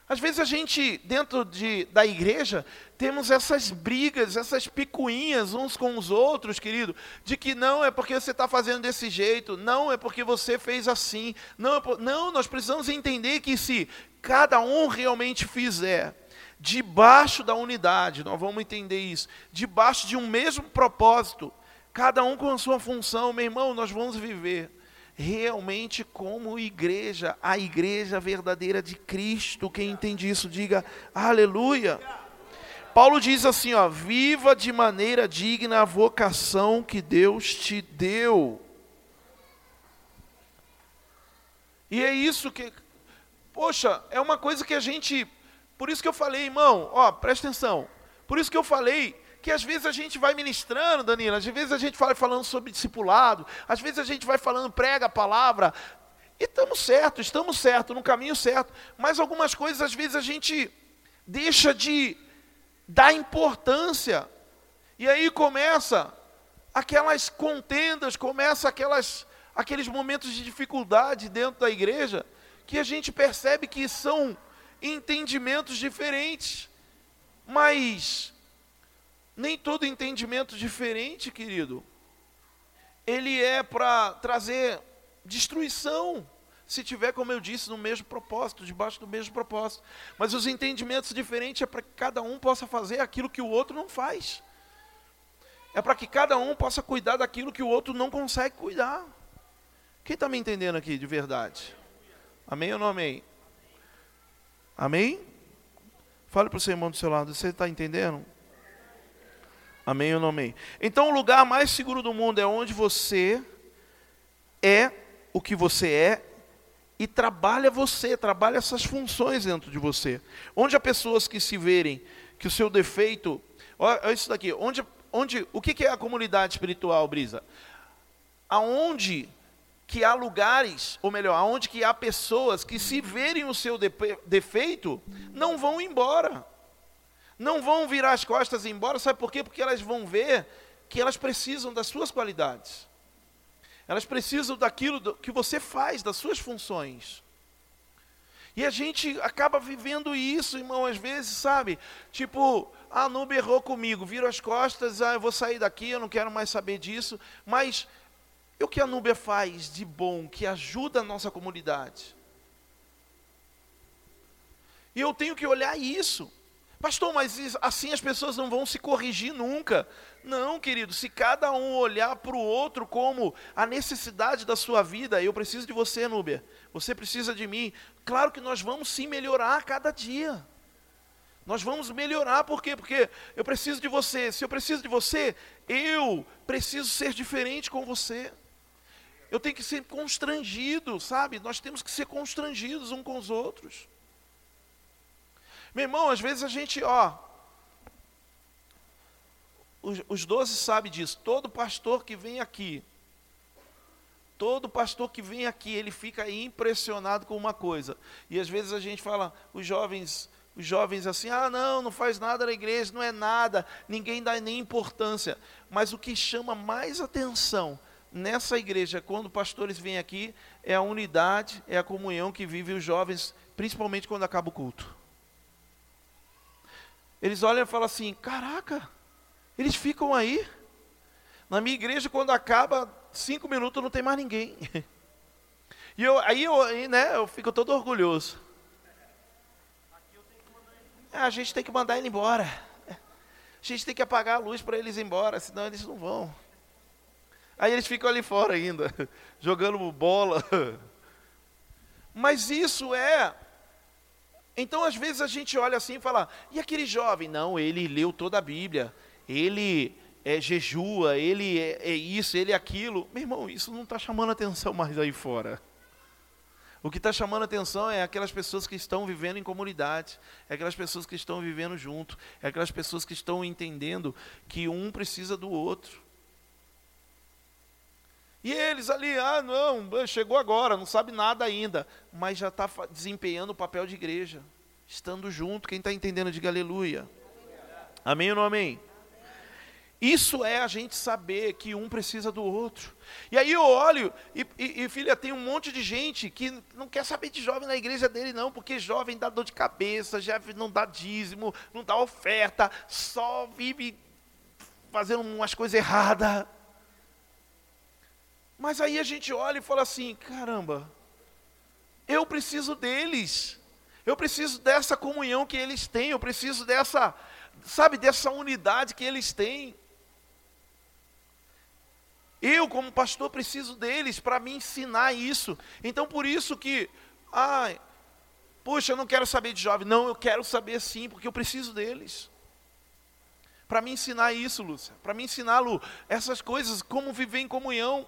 Às vezes a gente, dentro de, da igreja, temos essas brigas, essas picuinhas uns com os outros, querido, de que não é porque você está fazendo desse jeito, não é porque você fez assim, não, é por, não, nós precisamos entender que se cada um realmente fizer debaixo da unidade, nós vamos entender isso, debaixo de um mesmo propósito, cada um com a sua função, meu irmão, nós vamos viver realmente como igreja, a igreja verdadeira de Cristo. Quem entende isso, diga aleluia. Paulo diz assim, ó, viva de maneira digna a vocação que Deus te deu. E é isso que, poxa, é uma coisa que a gente por isso que eu falei, irmão, ó, presta atenção. Por isso que eu falei que às vezes a gente vai ministrando, Danilo, às vezes a gente vai falando sobre discipulado, às vezes a gente vai falando, prega a palavra, e estamos certo, estamos certo, no caminho certo, mas algumas coisas às vezes a gente deixa de dar importância, e aí começa aquelas contendas, começa aquelas, aqueles momentos de dificuldade dentro da igreja, que a gente percebe que são entendimentos diferentes. Mas nem todo entendimento diferente, querido, ele é para trazer destruição. Se tiver, como eu disse, no mesmo propósito, debaixo do mesmo propósito. Mas os entendimentos diferentes é para que cada um possa fazer aquilo que o outro não faz. É para que cada um possa cuidar daquilo que o outro não consegue cuidar. Quem está me entendendo aqui de verdade? Amém ou não amém? Amém? Fale para o seu irmão do seu lado, você está entendendo? Amém ou não amém? Então, o lugar mais seguro do mundo é onde você é o que você é e trabalha você, trabalha essas funções dentro de você. Onde há pessoas que se verem que o seu defeito. Olha isso daqui. Onde, onde, o que é a comunidade espiritual, Brisa? Aonde que há lugares, ou melhor, aonde que há pessoas que se verem o seu defeito, não vão embora. Não vão virar as costas e ir embora, sabe por quê? Porque elas vão ver que elas precisam das suas qualidades. Elas precisam daquilo que você faz, das suas funções. E a gente acaba vivendo isso, irmão, às vezes, sabe? Tipo, ah, a Nube errou comigo, viro as costas, ah, eu vou sair daqui, eu não quero mais saber disso. Mas e o que a Núbia faz de bom, que ajuda a nossa comunidade? E eu tenho que olhar isso. Pastor, mas assim as pessoas não vão se corrigir nunca. Não, querido, se cada um olhar para o outro como a necessidade da sua vida, eu preciso de você, Núbia, você precisa de mim. Claro que nós vamos sim melhorar a cada dia. Nós vamos melhorar, por quê? Porque eu preciso de você. Se eu preciso de você, eu preciso ser diferente com você. Eu tenho que ser constrangido, sabe? Nós temos que ser constrangidos uns com os outros. Meu irmão, às vezes a gente, ó, os, doze sabem disso. Todo pastor que vem aqui, todo pastor que vem aqui, ele fica impressionado com uma coisa. E às vezes a gente fala, os jovens, os jovens assim, ah, não, não faz nada na igreja, não é nada, ninguém dá nem importância. Mas o que chama mais atenção nessa igreja, quando pastores vêm aqui, é a unidade, é a comunhão que vive os jovens, principalmente quando acaba o culto. Eles olham e falam assim: caraca, eles ficam aí. Na minha igreja, quando acaba cinco minutos, não tem mais ninguém. E eu, aí eu, né, eu fico todo orgulhoso. É, a gente tem que mandar ele embora. A gente tem que apagar a luz para eles ir embora, senão eles não vão. Aí eles ficam ali fora ainda, jogando bola. Mas isso é. Então, às vezes, a gente olha assim e fala: e aquele jovem? Não, ele leu toda a Bíblia ele é, jejua, ele é, é isso, ele é aquilo. Meu irmão, isso não está chamando atenção mais aí fora. O que está chamando atenção é aquelas pessoas que estão vivendo em comunidade, é aquelas pessoas que estão vivendo junto, é aquelas pessoas que estão entendendo que um precisa do outro. E eles ali, ah, não, chegou agora, não sabe nada ainda, mas já está desempenhando o papel de igreja, estando junto. Quem está entendendo, diga aleluia. Amém ou não amém? Isso é a gente saber que um precisa do outro. E aí eu olho, e, e, e, filha, tem um monte de gente que não quer saber de jovem na igreja dele, não, porque jovem dá dor de cabeça, já não dá dízimo, não dá oferta, só vive fazendo umas coisas erradas. Mas aí a gente olha e fala assim: caramba, eu preciso deles, eu preciso dessa comunhão que eles têm, eu preciso dessa, sabe, dessa unidade que eles têm. Eu, como pastor, preciso deles para me ensinar isso. Então, por isso que, ai, puxa, eu não quero saber de jovem. Não, eu quero saber sim, porque eu preciso deles. Para me ensinar isso, Lúcia. Para me ensinar, Lu, essas coisas, como viver em comunhão.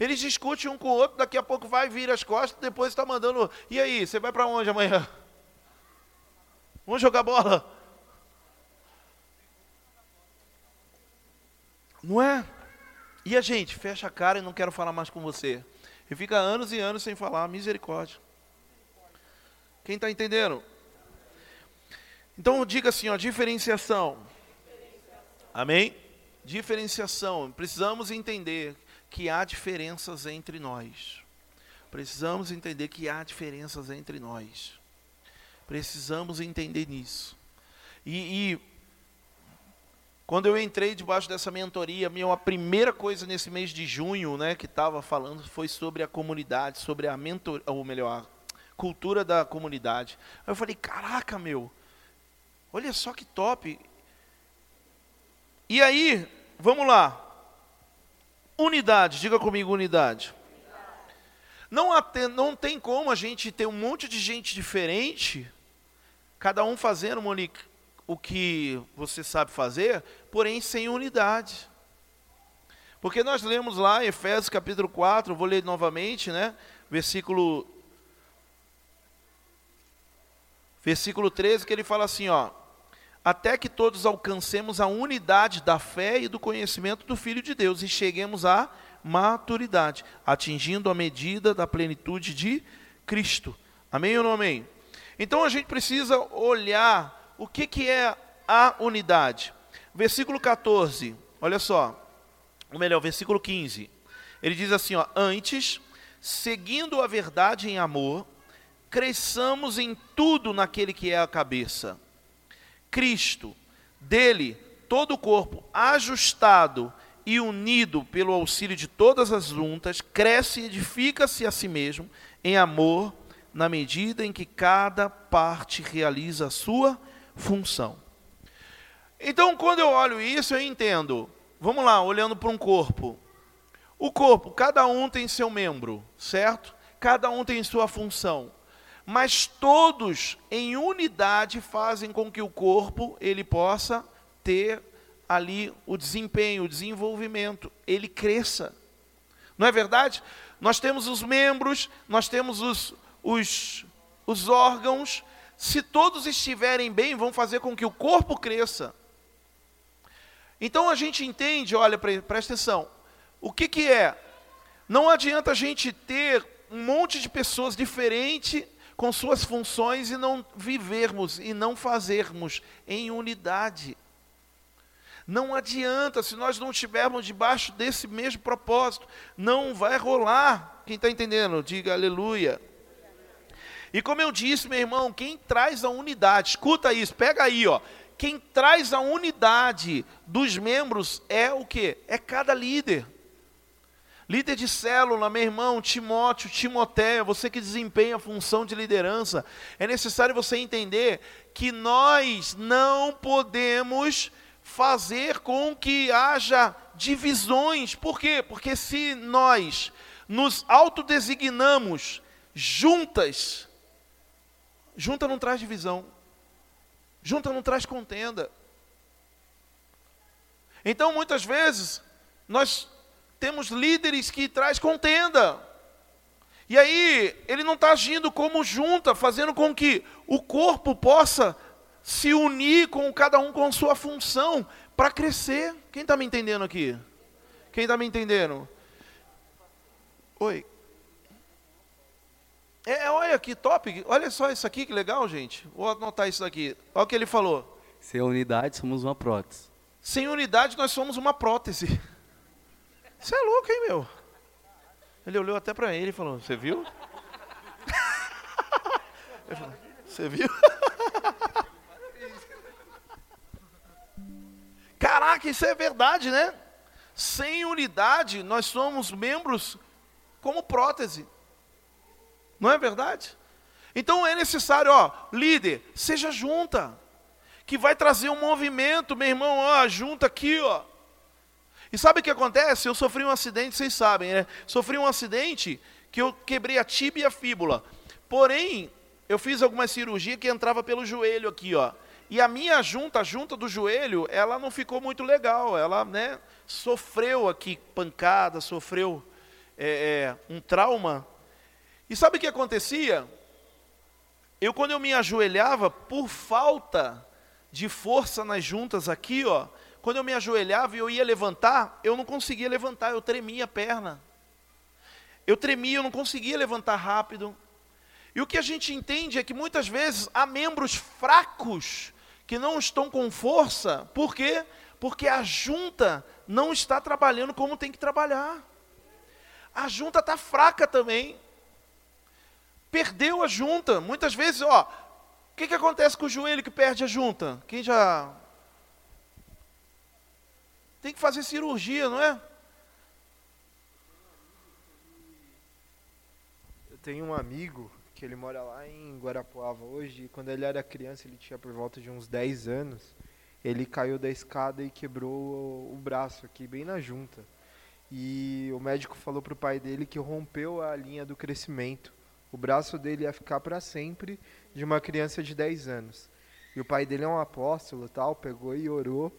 Eles discutem um com o outro, daqui a pouco vai vir as costas, depois está mandando. E aí, você vai para onde amanhã? Vamos jogar bola? Não é? E a gente fecha a cara e não quero falar mais com você. E fica anos e anos sem falar, misericórdia. Quem está entendendo? Então diga assim, ó, diferenciação. Amém? Diferenciação. Precisamos entender que há diferenças entre nós. Precisamos entender que há diferenças entre nós. Precisamos entender nisso. E, e quando eu entrei debaixo dessa mentoria, minha primeira coisa nesse mês de junho, né, que estava falando, foi sobre a comunidade, sobre a mentor, ou melhor, a cultura da comunidade. Eu falei, caraca, meu, olha só que top. E aí, vamos lá. Unidade, diga comigo unidade. Não, não tem como a gente ter um monte de gente diferente, cada um fazendo uma o que você sabe fazer, porém sem unidade. Porque nós lemos lá em Efésios capítulo 4, vou ler novamente, né? Versículo versículo 13, que ele fala assim, ó: até que todos alcancemos a unidade da fé e do conhecimento do Filho de Deus e cheguemos à maturidade, atingindo a medida da plenitude de Cristo. Amém ou não amém? Então a gente precisa olhar o que, que é a unidade? Versículo 14, olha só, ou melhor, versículo 15. Ele diz assim: ó, Antes, seguindo a verdade em amor, cresçamos em tudo naquele que é a cabeça, Cristo. Dele, todo o corpo, ajustado e unido pelo auxílio de todas as juntas, cresce e edifica-se a si mesmo em amor, na medida em que cada parte realiza a sua função. Então, quando eu olho isso, eu entendo. Vamos lá, olhando para um corpo. O corpo, cada um tem seu membro, certo? Cada um tem sua função. Mas todos em unidade fazem com que o corpo ele possa ter ali o desempenho, o desenvolvimento, ele cresça. Não é verdade? Nós temos os membros, nós temos os, os, os órgãos. Se todos estiverem bem, vão fazer com que o corpo cresça. Então a gente entende, olha, presta atenção, o que, que é? Não adianta a gente ter um monte de pessoas diferentes com suas funções e não vivermos e não fazermos em unidade. Não adianta, se nós não estivermos debaixo desse mesmo propósito, não vai rolar. Quem está entendendo? Diga aleluia. E como eu disse, meu irmão, quem traz a unidade, escuta isso, pega aí, ó. Quem traz a unidade dos membros é o que? É cada líder. Líder de célula, meu irmão, Timóteo, Timoteia, você que desempenha a função de liderança, é necessário você entender que nós não podemos fazer com que haja divisões. Por quê? Porque se nós nos autodesignamos juntas, junta não traz divisão, junta não traz contenda. Então, muitas vezes, nós temos líderes que traz contenda. E aí, ele não está agindo como junta, fazendo com que o corpo possa se unir com cada um com sua função para crescer. Quem está me entendendo aqui? Quem está me entendendo? Oi. É, é, olha que top. Olha só isso aqui, que legal, gente. Vou anotar isso daqui. Olha o que ele falou. Sem unidade, somos uma prótese. Sem unidade, nós somos uma prótese. Você é louco, hein, meu? Ele olhou até para ele e falou: Você viu? Você viu? Caraca, isso é verdade, né? Sem unidade, nós somos membros como prótese. Não é verdade? Então é necessário, ó, líder, seja junta, que vai trazer um movimento, meu irmão, ó, junta aqui, ó. E sabe o que acontece? Eu sofri um acidente, vocês sabem, né? Sofri um acidente que eu quebrei a tibia e a fíbula. Porém, eu fiz alguma cirurgia que entrava pelo joelho aqui, ó. E a minha junta, a junta do joelho, ela não ficou muito legal. Ela, né, sofreu aqui pancada, sofreu é, é, um trauma. E sabe o que acontecia? Eu, quando eu me ajoelhava, por falta de força nas juntas aqui, ó, quando eu me ajoelhava e eu ia levantar, eu não conseguia levantar, eu tremia a perna. Eu tremia, eu não conseguia levantar rápido. E o que a gente entende é que muitas vezes há membros fracos que não estão com força. Por quê? Porque a junta não está trabalhando como tem que trabalhar. A junta está fraca também. Perdeu a junta. Muitas vezes, ó, o que, que acontece com o joelho que perde a junta? Quem já tem que fazer cirurgia, não é? Eu tenho um amigo que ele mora lá em Guarapuava hoje, e quando ele era criança, ele tinha por volta de uns 10 anos, ele caiu da escada e quebrou o braço aqui, bem na junta. E o médico falou para o pai dele que rompeu a linha do crescimento. O braço dele ia ficar para sempre de uma criança de 10 anos. E o pai dele é um apóstolo, tal, pegou e orou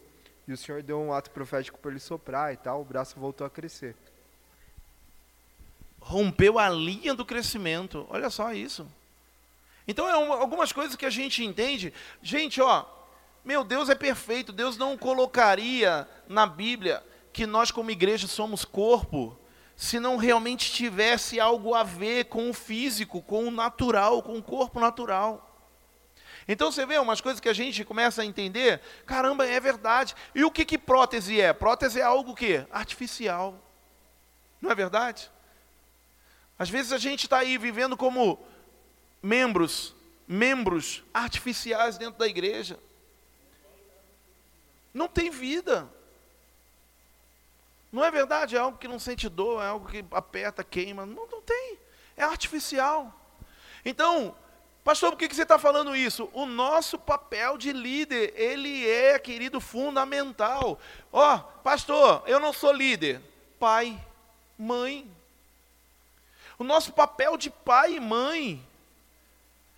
o Senhor deu um ato profético para ele soprar e tal, o braço voltou a crescer. Rompeu a linha do crescimento. Olha só isso. Então, é uma, algumas coisas que a gente entende. Gente, ó, meu Deus é perfeito. Deus não colocaria na Bíblia que nós, como igreja, somos corpo, se não realmente tivesse algo a ver com o físico, com o natural, com o corpo natural. Então você vê umas coisas que a gente começa a entender, caramba, é verdade. E o que, que prótese é? Prótese é algo que? Artificial. Não é verdade? Às vezes a gente está aí vivendo como membros, membros artificiais dentro da igreja. Não tem vida. Não é verdade? É algo que não sente dor, é algo que aperta, queima. Não, não tem. É artificial. Então, Pastor, por que que você está falando isso? O nosso papel de líder, ele é, querido, fundamental. Ó, pastor, eu não sou líder. Pai, mãe. O nosso papel de pai e mãe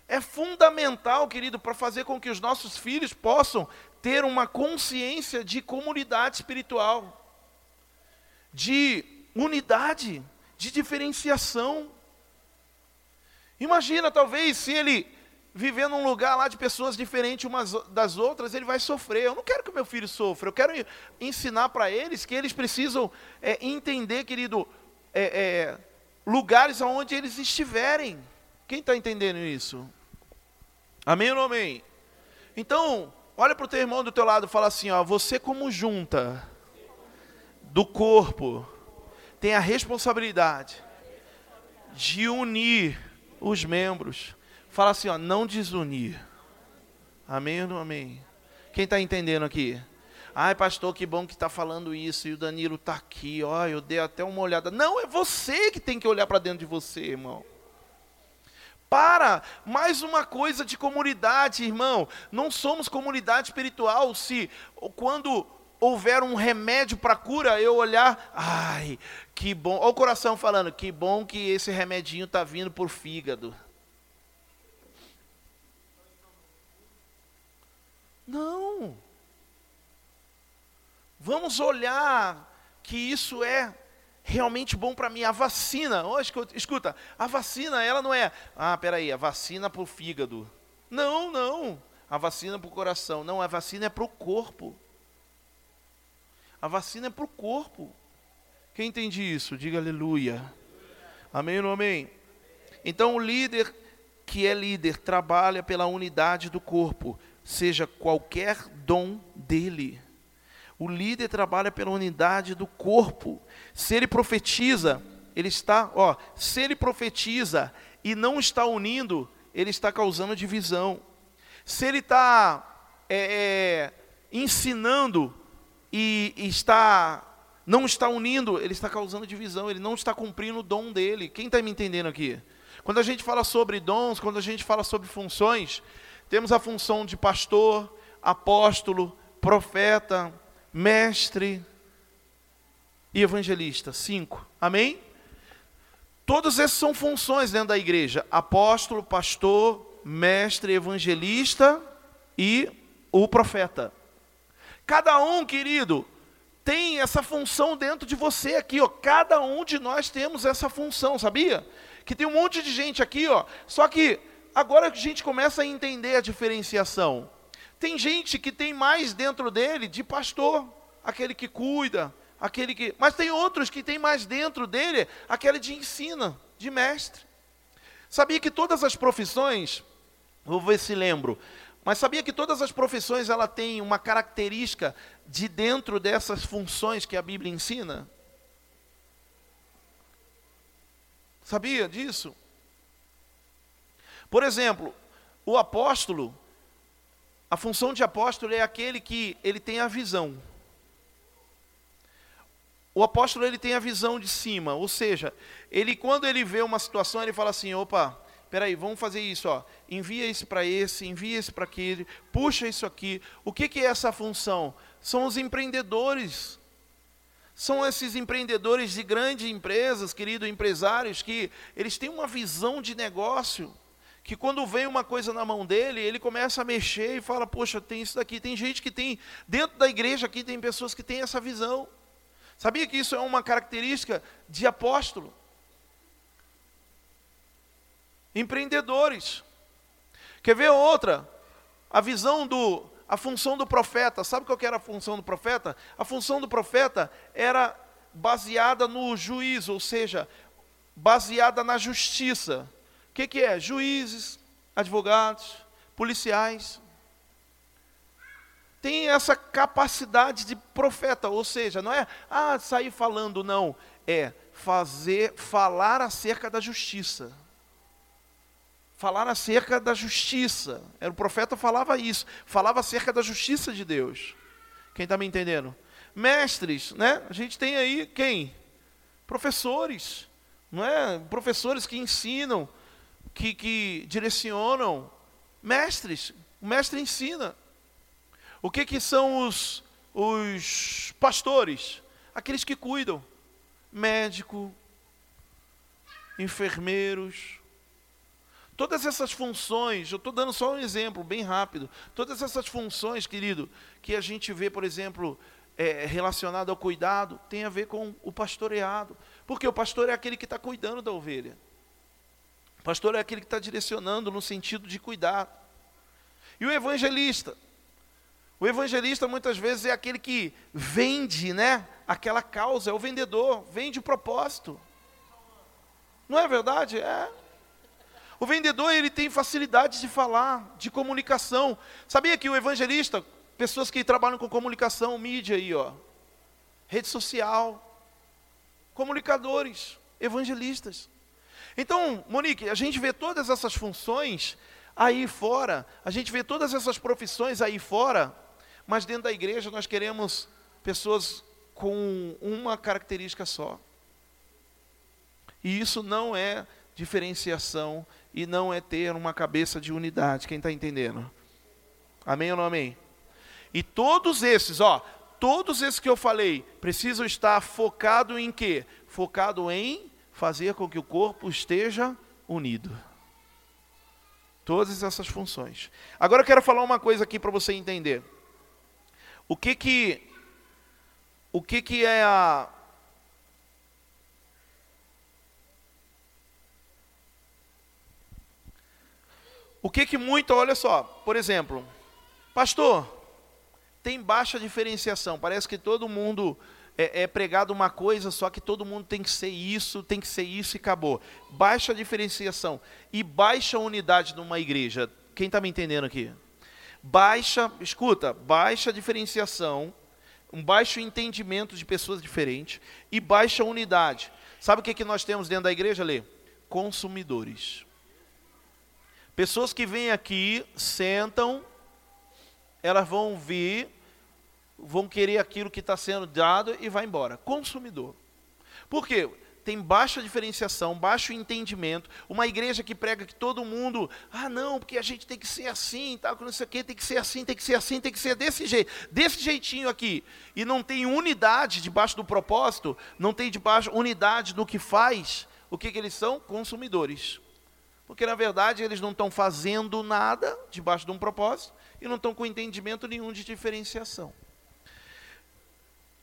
é fundamental, querido, para fazer com que os nossos filhos possam ter uma consciência de comunidade espiritual, de unidade, de diferenciação. Imagina, talvez, se ele viver num lugar lá de pessoas diferentes umas das outras, ele vai sofrer. Eu não quero que meu filho sofra, eu quero ensinar para eles que eles precisam é, entender, querido, é, é, lugares onde eles estiverem. Quem está entendendo isso? Amém ou não amém? Então, olha para o teu irmão do teu lado e fala assim, ó, você como junta do corpo tem a responsabilidade de unir os membros. Fala assim, ó, não desunir. Amém ou não amém? Quem está entendendo aqui? Ai, pastor, que bom que está falando isso. E o Danilo está aqui. Ó, eu dei até uma olhada. Não, é você que tem que olhar para dentro de você, irmão. Para, mais uma coisa de comunidade, irmão. Não somos comunidade espiritual se quando houver um remédio para cura, eu olhar, ai, que bom. Olha o coração falando, que bom que esse remedinho está vindo por fígado. Não. Vamos olhar que isso é realmente bom para mim. A vacina, oh, escuta, a vacina, ela não é, ah, peraí, a vacina para o fígado. Não, não. A vacina para o coração. Não, a vacina é para o corpo. A vacina é para o corpo. Quem entende isso? Diga aleluia. Amém ou amém? Então o líder que é líder trabalha pela unidade do corpo, seja qualquer dom dele. O líder trabalha pela unidade do corpo. Se ele profetiza, ele está, ó, se ele profetiza e não está unindo, ele está causando divisão. Se ele está é, é, ensinando e, está não está unindo, ele está causando divisão, ele não está cumprindo o dom dele. Quem está me entendendo aqui? Quando a gente fala sobre dons, quando a gente fala sobre funções, temos a função de pastor, apóstolo, profeta, mestre e evangelista. Cinco. Amém? Todas essas são funções dentro da igreja: apóstolo, pastor, mestre, evangelista e o profeta. Cada um, querido, tem essa função dentro de você aqui, ó. Cada um de nós temos essa função, sabia? Que tem um monte de gente aqui, ó. Só que agora que a gente começa a entender a diferenciação. Tem gente que tem mais dentro dele de pastor, aquele que cuida, aquele que. Mas tem outros que tem mais dentro dele aquele de ensina, de mestre. Sabia que todas as profissões, vou ver se lembro, mas sabia que todas as profissões ela tem uma característica de dentro dessas funções que a Bíblia ensina? Sabia disso? Por exemplo, o apóstolo, a função de apóstolo é aquele que ele tem a visão. O apóstolo ele tem a visão de cima, ou seja, ele quando ele vê uma situação, ele fala assim, opa, peraí, vamos fazer isso, ó. Envia isso para esse, envia isso para aquele, puxa isso aqui. O que, que é essa função? São os empreendedores. São esses empreendedores de grandes empresas, queridos empresários, que eles têm uma visão de negócio, que quando vem uma coisa na mão dele, ele começa a mexer e fala, poxa, tem isso daqui. Tem gente que tem, dentro da igreja aqui, tem pessoas que têm essa visão. Sabia que isso é uma característica de apóstolo? Empreendedores. Quer ver outra? A visão do, a função do profeta. Sabe qual era a função do profeta? A função do profeta era baseada no juízo, ou seja, baseada na justiça. O que, que é? Juízes, advogados, policiais. Tem essa capacidade de profeta, ou seja, não é ah, sair falando, não. É fazer, falar acerca da justiça falar acerca da justiça. Era o profeta falava isso, falava acerca da justiça de Deus. Quem está me entendendo? Mestres, né? A gente tem aí quem? Professores, não é? Professores que ensinam que, que direcionam mestres. O mestre ensina. O que, que são os, os pastores? Aqueles que cuidam. Médico, enfermeiros, Todas essas funções, eu estou dando só um exemplo bem rápido. Todas essas funções, querido, que a gente vê, por exemplo, é, relacionado ao cuidado, tem a ver com o pastoreado. Porque o pastor é aquele que está cuidando da ovelha. O pastor é aquele que está direcionando no sentido de cuidar. E o evangelista? O evangelista muitas vezes é aquele que vende, né? Aquela causa, é o vendedor, vende o propósito. Não é verdade? É. O vendedor ele tem facilidade de falar, de comunicação. Sabia que o evangelista, pessoas que trabalham com comunicação, mídia aí, ó, rede social, comunicadores, evangelistas. Então, Monique, a gente vê todas essas funções aí fora, a gente vê todas essas profissões aí fora, mas dentro da igreja nós queremos pessoas com uma característica só. E isso não é diferenciação e não é ter uma cabeça de unidade. Quem está entendendo? Amém ou não amém? E todos esses, ó, todos esses que eu falei, precisam estar focado em quê? Focado em fazer com que o corpo esteja unido. Todas essas funções. Agora eu quero falar uma coisa aqui para você entender. O que que o que que é a O que que muito, olha só, por exemplo, pastor, tem baixa diferenciação, parece que todo mundo é, é, pregado uma coisa, só que todo mundo tem que ser isso, tem que ser isso e acabou. Baixa diferenciação e baixa unidade numa igreja. Quem está me entendendo aqui? Baixa, escuta, baixa diferenciação, um baixo entendimento de pessoas diferentes e baixa unidade. Sabe o que, que nós temos dentro da igreja, Lê? Consumidores. Pessoas que vêm aqui, sentam, elas vão vir, vão querer aquilo que está sendo dado e vai embora. Consumidor. Por quê? Tem baixa diferenciação, baixo entendimento. Uma igreja que prega que todo mundo, ah, não, porque a gente tem que ser assim, tal, não sei o quê, tem que ser assim, tem que ser assim, tem que ser desse jeito, desse jeitinho aqui. E não tem unidade debaixo do propósito, não tem debaixo unidade no que faz. O que, que eles são? Consumidores. Porque na verdade eles não estão fazendo nada debaixo de um propósito e não estão com entendimento nenhum de diferenciação.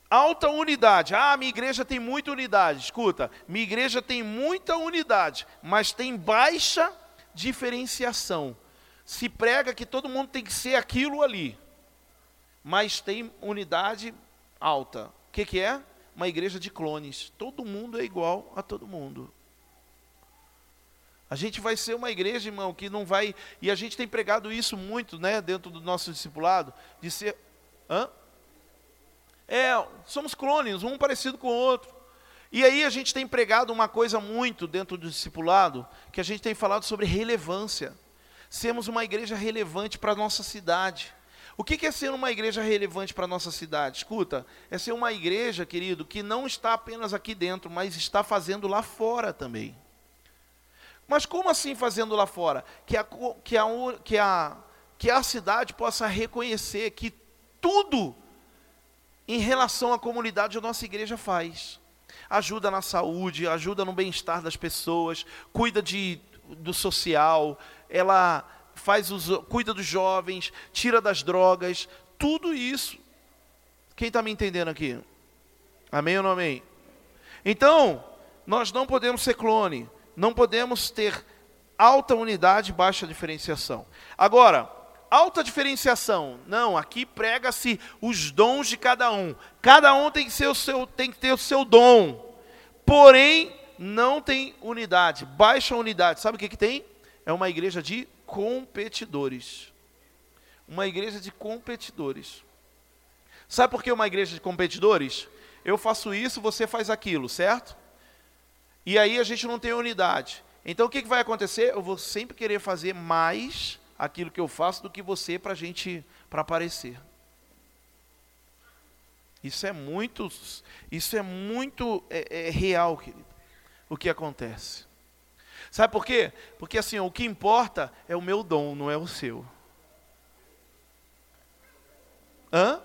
Alta unidade. Ah, minha igreja tem muita unidade. Escuta, minha igreja tem muita unidade, mas tem baixa diferenciação. Se prega que todo mundo tem que ser aquilo ali, mas tem unidade alta. O que, que é? Uma igreja de clones. Todo mundo é igual a todo mundo. A gente vai ser uma igreja, irmão, que não vai. E a gente tem pregado isso muito, né, dentro do nosso discipulado, de ser. Hã? É, somos clones, um parecido com o outro. E aí a gente tem pregado uma coisa muito dentro do discipulado, que a gente tem falado sobre relevância. Sermos uma igreja relevante para a nossa cidade. O que é ser uma igreja relevante para a nossa cidade? Escuta, é ser uma igreja, querido, que não está apenas aqui dentro, mas está fazendo lá fora também. Mas como assim fazendo lá fora? Que a, que a, que a, que a cidade possa reconhecer que tudo em relação à comunidade a nossa igreja faz. Ajuda na saúde, ajuda no bem-estar das pessoas, cuida de, do social, ela faz os, cuida dos jovens, tira das drogas, tudo isso. Quem está me entendendo aqui? Amém ou não amém? Então, nós não podemos ser clone não podemos ter alta unidade, baixa diferenciação. Agora, alta diferenciação, não, aqui prega-se os dons de cada um. Cada um tem que, ser o seu, tem que ter o seu dom. Porém, não tem unidade, baixa unidade. Sabe o que, que tem? É uma igreja de competidores. Uma igreja de competidores. Sabe por que uma igreja de competidores? Eu faço isso, você faz aquilo, certo? E aí a gente não tem unidade. Então o que, que vai acontecer? Eu vou sempre querer fazer mais aquilo que eu faço do que você para gente para aparecer. Isso é muito, isso é muito é, é real, querido. O que acontece? Sabe por quê? Porque assim, o que importa é o meu dom, não é o seu. Hã?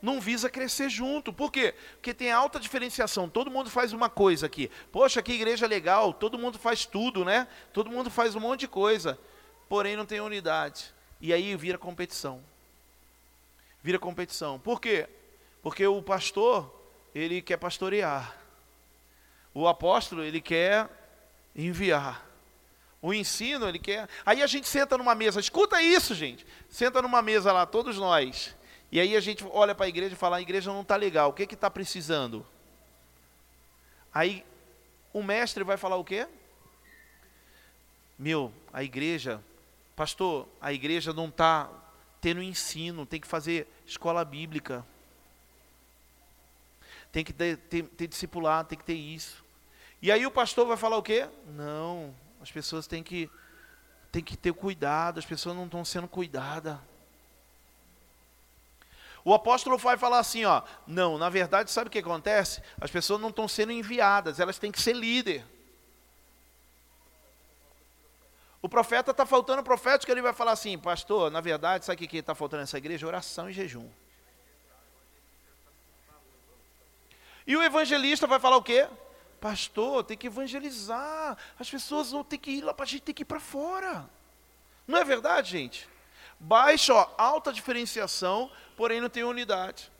Não visa crescer junto. Por quê? Porque tem alta diferenciação. Todo mundo faz uma coisa aqui. Poxa, que igreja legal. Todo mundo faz tudo, né? Todo mundo faz um monte de coisa. Porém, não tem unidade. E aí vira competição. Vira competição. Por quê? Porque o pastor, ele quer pastorear. O apóstolo, ele quer enviar. O ensino, ele quer. Aí a gente senta numa mesa, escuta isso, gente. Senta numa mesa lá, todos nós. E aí a gente olha para a igreja e fala: a igreja não está legal, o que está precisando? Aí o mestre vai falar o quê? Meu, a igreja, pastor, a igreja não está tendo ensino, tem que fazer escola bíblica. Tem que ter, ter, ter discipulado, tem que ter isso. E aí o pastor vai falar o quê? Não, as pessoas têm que, têm que ter cuidado, as pessoas não estão sendo cuidadas. O apóstolo vai falar assim, ó, não, na verdade, sabe o que acontece? As pessoas não estão sendo enviadas, elas têm que ser líder. O profeta está faltando profético, ele vai falar assim, pastor, na verdade, sabe o que está faltando nessa igreja? Oração e jejum. E o evangelista vai falar o quê? Pastor, tem que evangelizar. As pessoas vão ter que ir lá para a gente ter que ir para fora. Não é verdade, gente? Baixa, ó, alta diferenciação, porém não tem unidade.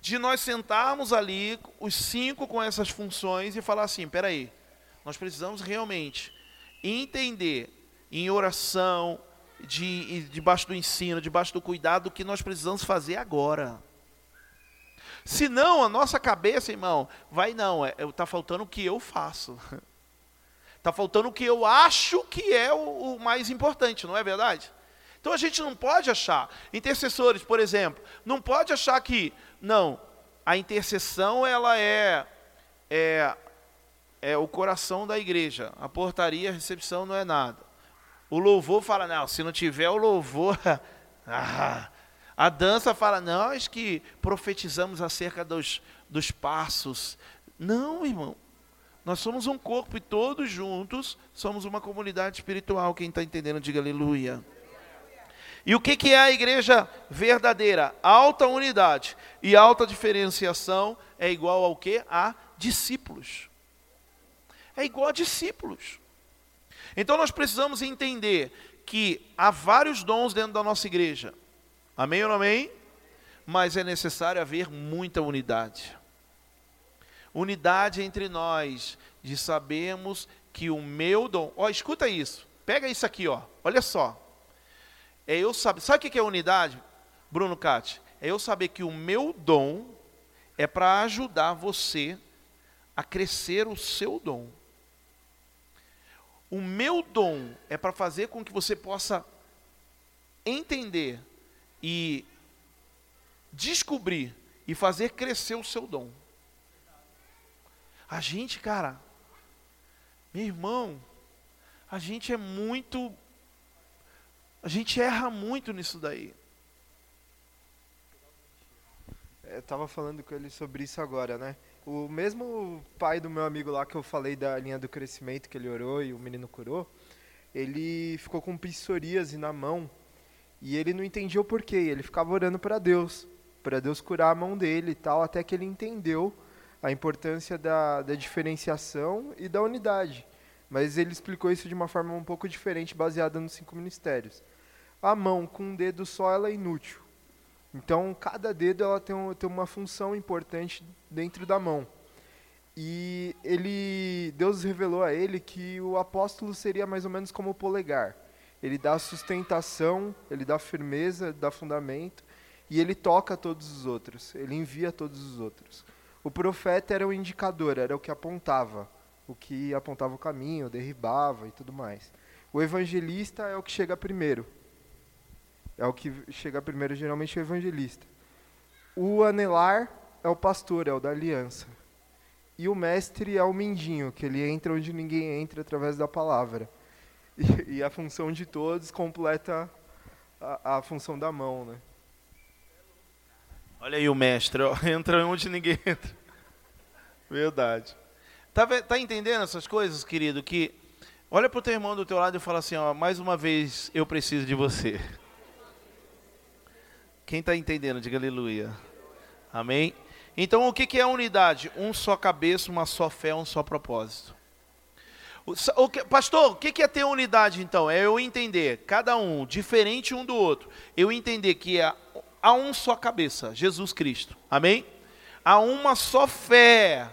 De nós sentarmos ali, os cinco com essas funções, e falar assim: peraí, nós precisamos realmente entender em oração, de, debaixo do ensino, debaixo do cuidado, o que nós precisamos fazer agora. Senão, a nossa cabeça, irmão, vai não, está é, tá faltando o que eu faço. Está faltando o que eu acho que é o, o mais importante, não é verdade? Então a gente não pode achar, intercessores, por exemplo, não pode achar que, não, a intercessão ela é, é, é o coração da igreja, a portaria, a recepção não é nada. O louvor fala, não, se não tiver o louvor, ah, a dança fala, nós que profetizamos acerca dos, dos passos. Não, irmão, nós somos um corpo e todos juntos somos uma comunidade espiritual. Quem está entendendo, diga aleluia. E o que, que é a igreja verdadeira? Alta unidade e alta diferenciação é igual ao que? A discípulos. É igual a discípulos. Então nós precisamos entender que há vários dons dentro da nossa igreja. Amém ou não amém? Mas é necessário haver muita unidade. Unidade entre nós, de sabermos que o meu dom. Ó, escuta isso. Pega isso aqui, ó. Olha só. É eu saber. Sabe o que é unidade, Bruno Cati? É eu saber que o meu dom é para ajudar você a crescer o seu dom. O meu dom é para fazer com que você possa entender e descobrir e fazer crescer o seu dom. A gente, cara, meu irmão, a gente é muito a gente erra muito nisso daí. Eu tava falando com ele sobre isso agora, né? O mesmo pai do meu amigo lá que eu falei da linha do crescimento que ele orou e o menino curou, ele ficou com psoríase na mão e ele não entendia o porquê. Ele ficava orando para Deus, para Deus curar a mão dele e tal, até que ele entendeu a importância da, da diferenciação e da unidade. Mas ele explicou isso de uma forma um pouco diferente, baseada nos cinco ministérios a mão com um dedo só ela é inútil. Então, cada dedo ela tem, tem uma função importante dentro da mão. E ele, Deus revelou a ele que o apóstolo seria mais ou menos como o polegar. Ele dá sustentação, ele dá firmeza, dá fundamento, e ele toca todos os outros, ele envia todos os outros. O profeta era o indicador, era o que apontava, o que apontava o caminho, derribava e tudo mais. O evangelista é o que chega primeiro, é o que chega primeiro, geralmente, é o evangelista. O anelar é o pastor, é o da aliança. E o mestre é o mindinho, que ele entra onde ninguém entra através da palavra. E, e a função de todos completa a, a, função da mão, né? Olha aí o mestre, ó, entra onde ninguém entra. Verdade. Tá, tá entendendo essas coisas, querido? Que Olha para o teu irmão do teu lado e fala assim, ó, mais uma vez eu preciso de você. Quem está entendendo, diga aleluia. Amém? Então o que, que é unidade? Um só cabeça, uma só fé, um só propósito. O, o que, pastor, o que, que é ter unidade então? É eu entender, cada um, diferente um do outro. Eu entender que é, há um só cabeça, Jesus Cristo. Amém? Há uma só fé.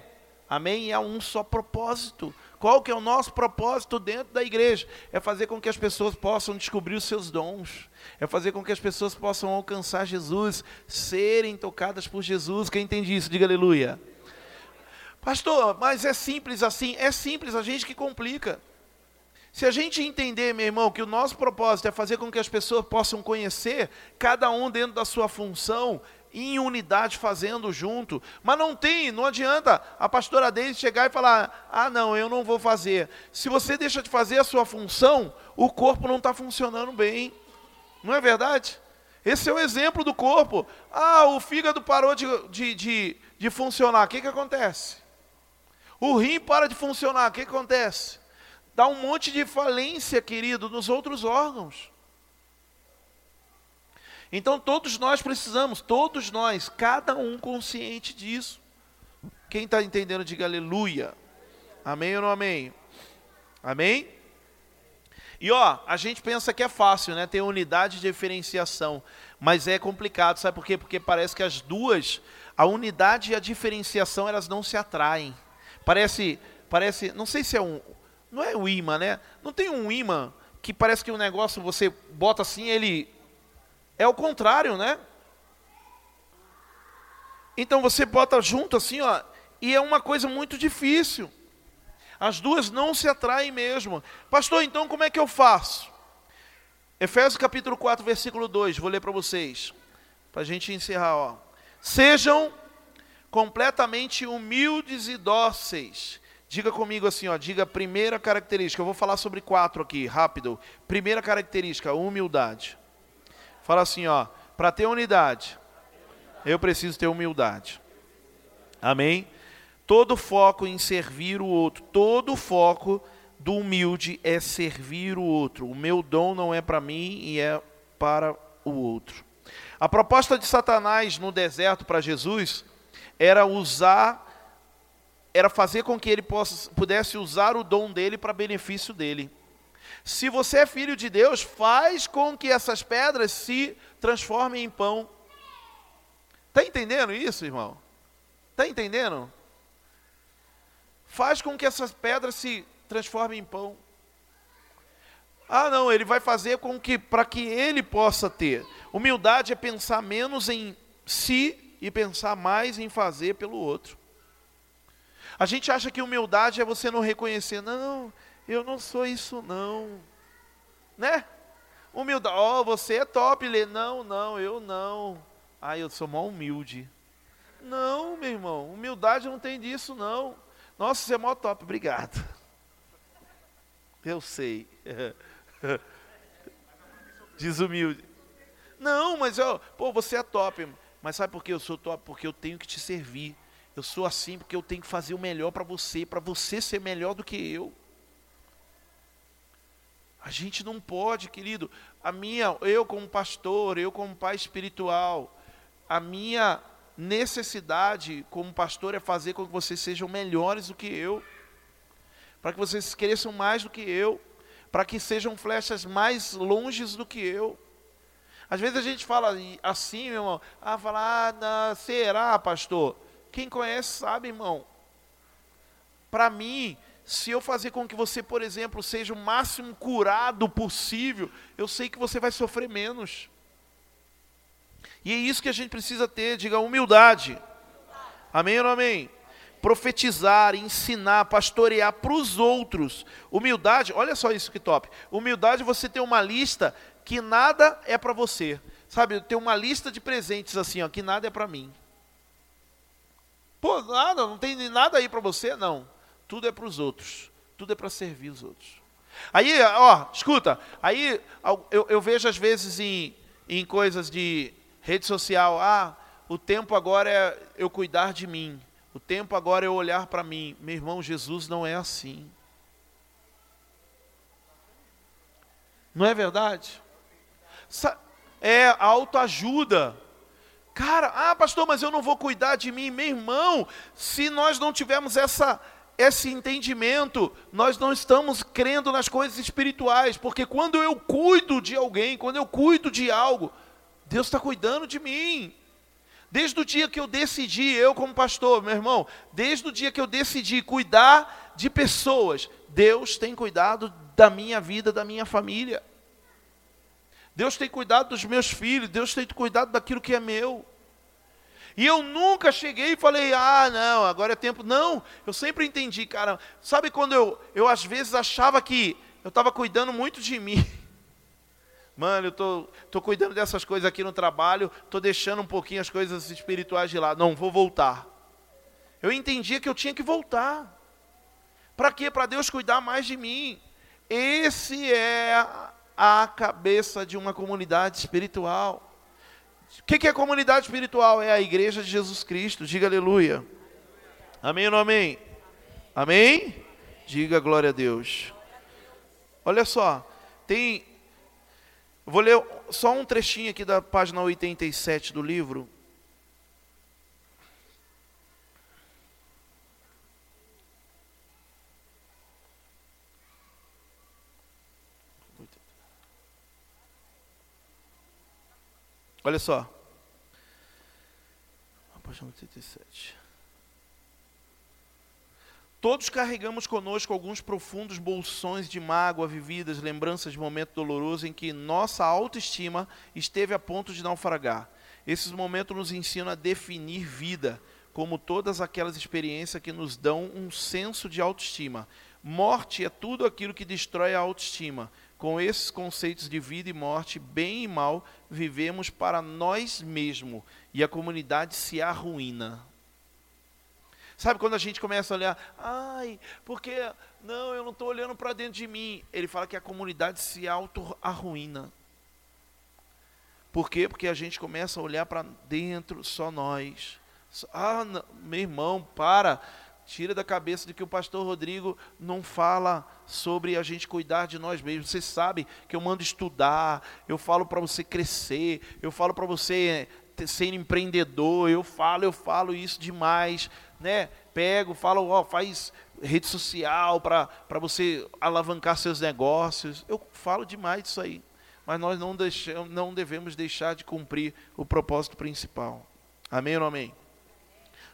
Amém? E há um só propósito. Qual que é o nosso propósito dentro da igreja? É fazer com que as pessoas possam descobrir os seus dons. É fazer com que as pessoas possam alcançar Jesus, serem tocadas por Jesus. Quem entende isso? Diga aleluia. Pastor, mas é simples assim? É simples, a gente que complica. Se a gente entender, meu irmão, que o nosso propósito é fazer com que as pessoas possam conhecer, cada um dentro da sua função, em unidade fazendo junto. Mas não tem, não adianta a pastora Deise chegar e falar: ah, não, eu não vou fazer. Se você deixa de fazer a sua função, o corpo não está funcionando bem. Não é verdade? Esse é o exemplo do corpo. Ah, o fígado parou de, de, de, de funcionar. O que, que acontece? O rim para de funcionar. O que, que acontece? Dá um monte de falência, querido, nos outros órgãos. Então todos nós precisamos, todos nós, cada um consciente disso. Quem está entendendo, diga aleluia. Amém ou não amém? Amém? E ó, a gente pensa que é fácil, né? Ter unidade de diferenciação. Mas é complicado, sabe por quê? Porque parece que as duas, a unidade e a diferenciação, elas não se atraem. Parece, parece, não sei se é um, não é o imã, né? Não tem um imã que parece que o um negócio você bota assim, ele é o contrário, né? Então você bota junto assim, ó, e é uma coisa muito difícil. As duas não se atraem mesmo. Pastor, então como é que eu faço? Efésios capítulo 4, versículo 2, vou ler para vocês, para a gente encerrar. Ó. Sejam completamente humildes e dóceis. Diga comigo assim, ó, diga a primeira característica. Eu vou falar sobre quatro aqui, rápido. Primeira característica, humildade. Fala assim, ó, para ter unidade, eu preciso ter humildade. Amém? Todo foco em servir o outro, todo foco do humilde é servir o outro. O meu dom não é para mim e é para o outro. A proposta de Satanás no deserto para Jesus era usar, era fazer com que ele pudesse usar o dom dele para benefício dele. Se você é filho de Deus, faz com que essas pedras se transformem em pão. Está entendendo isso, irmão? Está entendendo? Faz com que essas pedras se transformem em pão. Ah, não, ele vai fazer com que para que ele possa ter. Humildade é pensar menos em si e pensar mais em fazer pelo outro. A gente acha que humildade é você não reconhecer, não, eu não sou isso não. Né? Humildade. Ó, oh, você é top, Lê. Não, não, eu não. Ah, eu sou mó humilde. Não, meu irmão. Humildade não tem disso, não. Nossa, você é mó top. Obrigado. Eu sei. Desumilde. Não, mas eu, pô, você é top. Mas sabe por que eu sou top? Porque eu tenho que te servir. Eu sou assim porque eu tenho que fazer o melhor para você, para você ser melhor do que eu. A gente não pode, querido. A minha, eu como pastor, eu como pai espiritual, a minha necessidade como pastor é fazer com que vocês sejam melhores do que eu, para que vocês cresçam mais do que eu, para que sejam flechas mais longes do que eu. Às vezes a gente fala assim, meu irmão, ah, fala, ah, não, será, pastor? Quem conhece sabe, irmão. Para mim, se eu fazer com que você, por exemplo, seja o máximo curado possível, eu sei que você vai sofrer menos. E é isso que a gente precisa ter, diga humildade. Amém ou não amém? Profetizar, ensinar, pastorear para os outros. Humildade, olha só isso que top. Humildade você ter uma lista que nada é para você. Sabe, ter uma lista de presentes assim, ó, que nada é para mim. Pô, nada, não tem nada aí para você? Não tudo é para os outros, tudo é para servir os outros. Aí, ó, escuta, aí eu, eu vejo às vezes em, em coisas de rede social, ah, o tempo agora é eu cuidar de mim, o tempo agora é eu olhar para mim. Meu irmão, Jesus não é assim. Não é verdade? É autoajuda. Cara, ah, pastor, mas eu não vou cuidar de mim, meu irmão. Se nós não tivermos essa esse entendimento, nós não estamos crendo nas coisas espirituais, porque quando eu cuido de alguém, quando eu cuido de algo, Deus está cuidando de mim. Desde o dia que eu decidi, eu como pastor, meu irmão, desde o dia que eu decidi cuidar de pessoas, Deus tem cuidado da minha vida, da minha família. Deus tem cuidado dos meus filhos, Deus tem cuidado daquilo que é meu. E eu nunca cheguei e falei, ah, não, agora é tempo. Não, eu sempre entendi, cara. Sabe quando eu, eu às vezes achava que eu estava cuidando muito de mim. Mano, eu tô, tô cuidando dessas coisas aqui no trabalho, tô deixando um pouquinho as coisas espirituais de lado. Não, vou voltar. Eu entendia que eu tinha que voltar. Para quê? Para Deus cuidar mais de mim. Esse é a cabeça de uma comunidade espiritual. O que, que é comunidade espiritual? É a igreja de Jesus Cristo. Diga aleluia. Amém ou não amém? Amém? Diga glória a Deus. Olha só, tem. Vou ler só um trechinho aqui da página 87 do livro. Olha só. Página 87. Todos carregamos conosco alguns profundos bolsões de mágoa vividas, lembranças de momento doloroso em que nossa autoestima esteve a ponto de naufragar. Esses momentos nos ensinam a definir vida, como todas aquelas experiências que nos dão um senso de autoestima. Morte é tudo aquilo que destrói a autoestima. Com esses conceitos de vida e morte, bem e mal, vivemos para nós mesmos e a comunidade se arruína. Sabe quando a gente começa a olhar, ai, porque não, eu não estou olhando para dentro de mim. Ele fala que a comunidade se auto-arruína. Por quê? Porque a gente começa a olhar para dentro, só nós. Ah, não, meu irmão, para. Tira da cabeça de que o pastor Rodrigo não fala sobre a gente cuidar de nós mesmos. Você sabe que eu mando estudar, eu falo para você crescer, eu falo para você ser empreendedor, eu falo, eu falo isso demais, né? Pego, falo, ó, faz rede social para você alavancar seus negócios. Eu falo demais disso aí. Mas nós não, deixamos, não devemos deixar de cumprir o propósito principal. Amém ou não amém?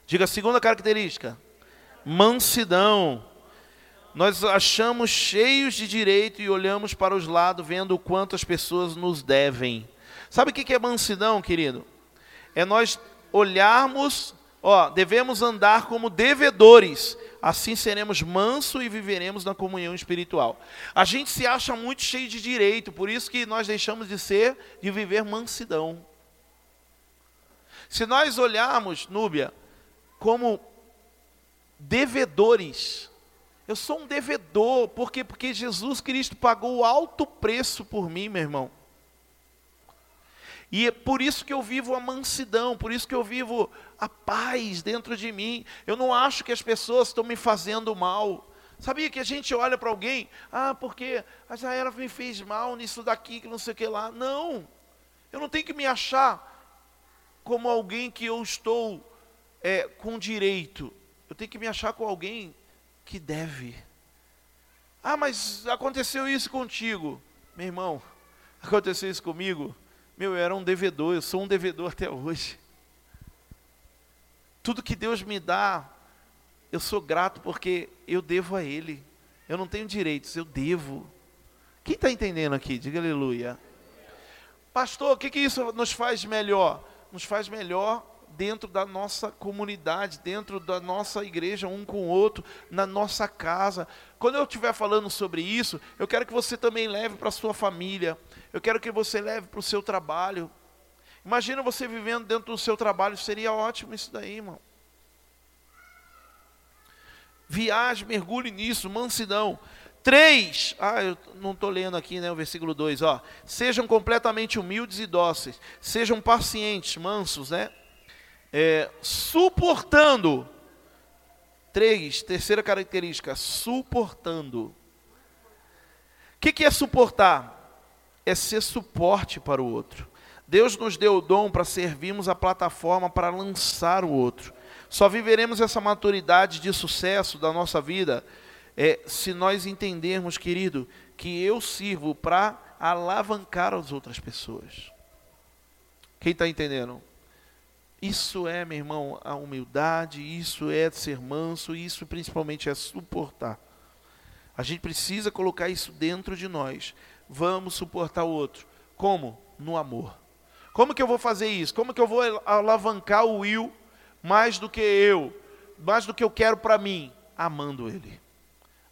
Diga a segunda característica mansidão. Nós achamos cheios de direito e olhamos para os lados, vendo o quanto as pessoas nos devem. Sabe o que é mansidão, querido? É nós olharmos, ó, devemos andar como devedores, assim seremos mansos e viveremos na comunhão espiritual. A gente se acha muito cheio de direito, por isso que nós deixamos de ser, de viver mansidão. Se nós olharmos, Núbia, como devedores. Eu sou um devedor, por quê? Porque Jesus Cristo pagou alto preço por mim, meu irmão. E é por isso que eu vivo a mansidão, por isso que eu vivo a paz dentro de mim. Eu não acho que as pessoas estão me fazendo mal. Sabia que a gente olha para alguém, ah, porque a Jaira me fez mal nisso daqui, que não sei o que lá. Não, eu não tenho que me achar como alguém que eu estou é, com direito. Eu tenho que me achar com alguém que deve. Ah, mas aconteceu isso contigo. Meu irmão, aconteceu isso comigo. Meu, eu era um devedor, eu sou um devedor até hoje. Tudo que Deus me dá, eu sou grato porque eu devo a Ele. Eu não tenho direitos, eu devo. Quem está entendendo aqui? Diga aleluia. Pastor, o que, que isso nos faz melhor? Nos faz melhor dentro da nossa comunidade, dentro da nossa igreja, um com o outro, na nossa casa. Quando eu estiver falando sobre isso, eu quero que você também leve para a sua família, eu quero que você leve para o seu trabalho. Imagina você vivendo dentro do seu trabalho, seria ótimo isso daí, irmão. Viagem, mergulhe nisso, mansidão. Três, ah, eu não estou lendo aqui, né, o versículo 2, ó. Sejam completamente humildes e dóceis, sejam pacientes, mansos, né? É, suportando. Três, terceira característica, suportando. O que, que é suportar? é ser suporte para o outro. Deus nos deu o dom para servirmos a plataforma para lançar o outro. Só viveremos essa maturidade de sucesso da nossa vida é, se nós entendermos, querido, que eu sirvo para alavancar as outras pessoas. Quem está entendendo? Isso é, meu irmão, a humildade, isso é ser manso, isso principalmente é suportar. A gente precisa colocar isso dentro de nós. Vamos suportar o outro. Como? No amor. Como que eu vou fazer isso? Como que eu vou alavancar o Will mais do que eu, mais do que eu quero para mim? Amando ele.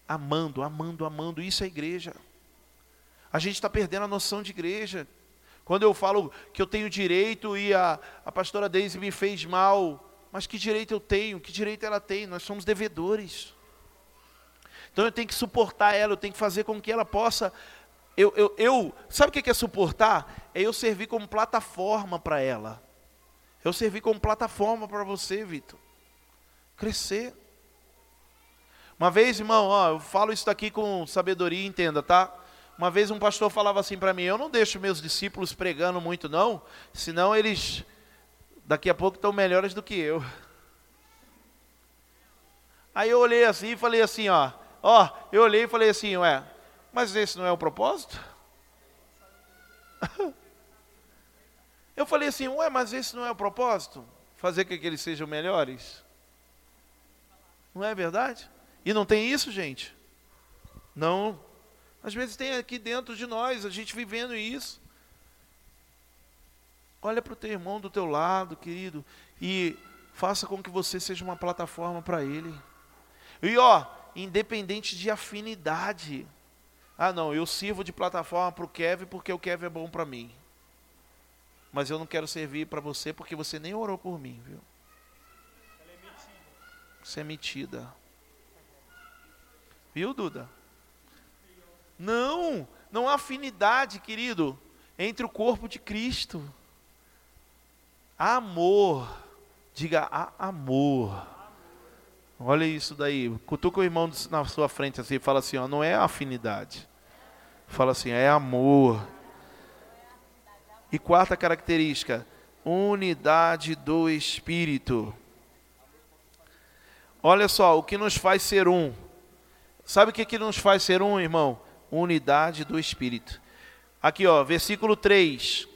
Amando, amando, amando. Isso é igreja. A gente está perdendo a noção de igreja. Quando eu falo que eu tenho direito e a, a pastora Deise me fez mal, mas que direito eu tenho? Que direito ela tem? Nós somos devedores. Então eu tenho que suportar ela, eu tenho que fazer com que ela possa. Eu, eu, eu sabe o que é suportar? É eu servir como plataforma para ela. Eu servir como plataforma para você, Vitor. Crescer. Uma vez, irmão, ó, eu falo isso daqui com sabedoria, entenda, tá? Uma vez um pastor falava assim para mim: Eu não deixo meus discípulos pregando muito, não, senão eles daqui a pouco estão melhores do que eu. Aí eu olhei assim e falei assim: Ó, ó, eu olhei e falei assim: Ué, mas esse não é o propósito? eu falei assim: Ué, mas esse não é o propósito? Fazer com que eles sejam melhores? Não é verdade? E não tem isso, gente? Não. Às vezes tem aqui dentro de nós, a gente vivendo isso. Olha para o teu irmão do teu lado, querido, e faça com que você seja uma plataforma para ele. E ó, independente de afinidade. Ah, não, eu sirvo de plataforma para o Kevin porque o Kevin é bom para mim. Mas eu não quero servir para você porque você nem orou por mim, viu? Você é metida. Viu, Duda? Não, não há afinidade, querido, entre o corpo de Cristo. Amor. Diga há amor. Olha isso daí. Cutuca o irmão na sua frente assim e fala assim: ó, não é afinidade. Fala assim, é amor. E quarta característica, unidade do Espírito. Olha só, o que nos faz ser um. Sabe o que, que nos faz ser um, irmão? Unidade do Espírito. Aqui, ó, versículo 3.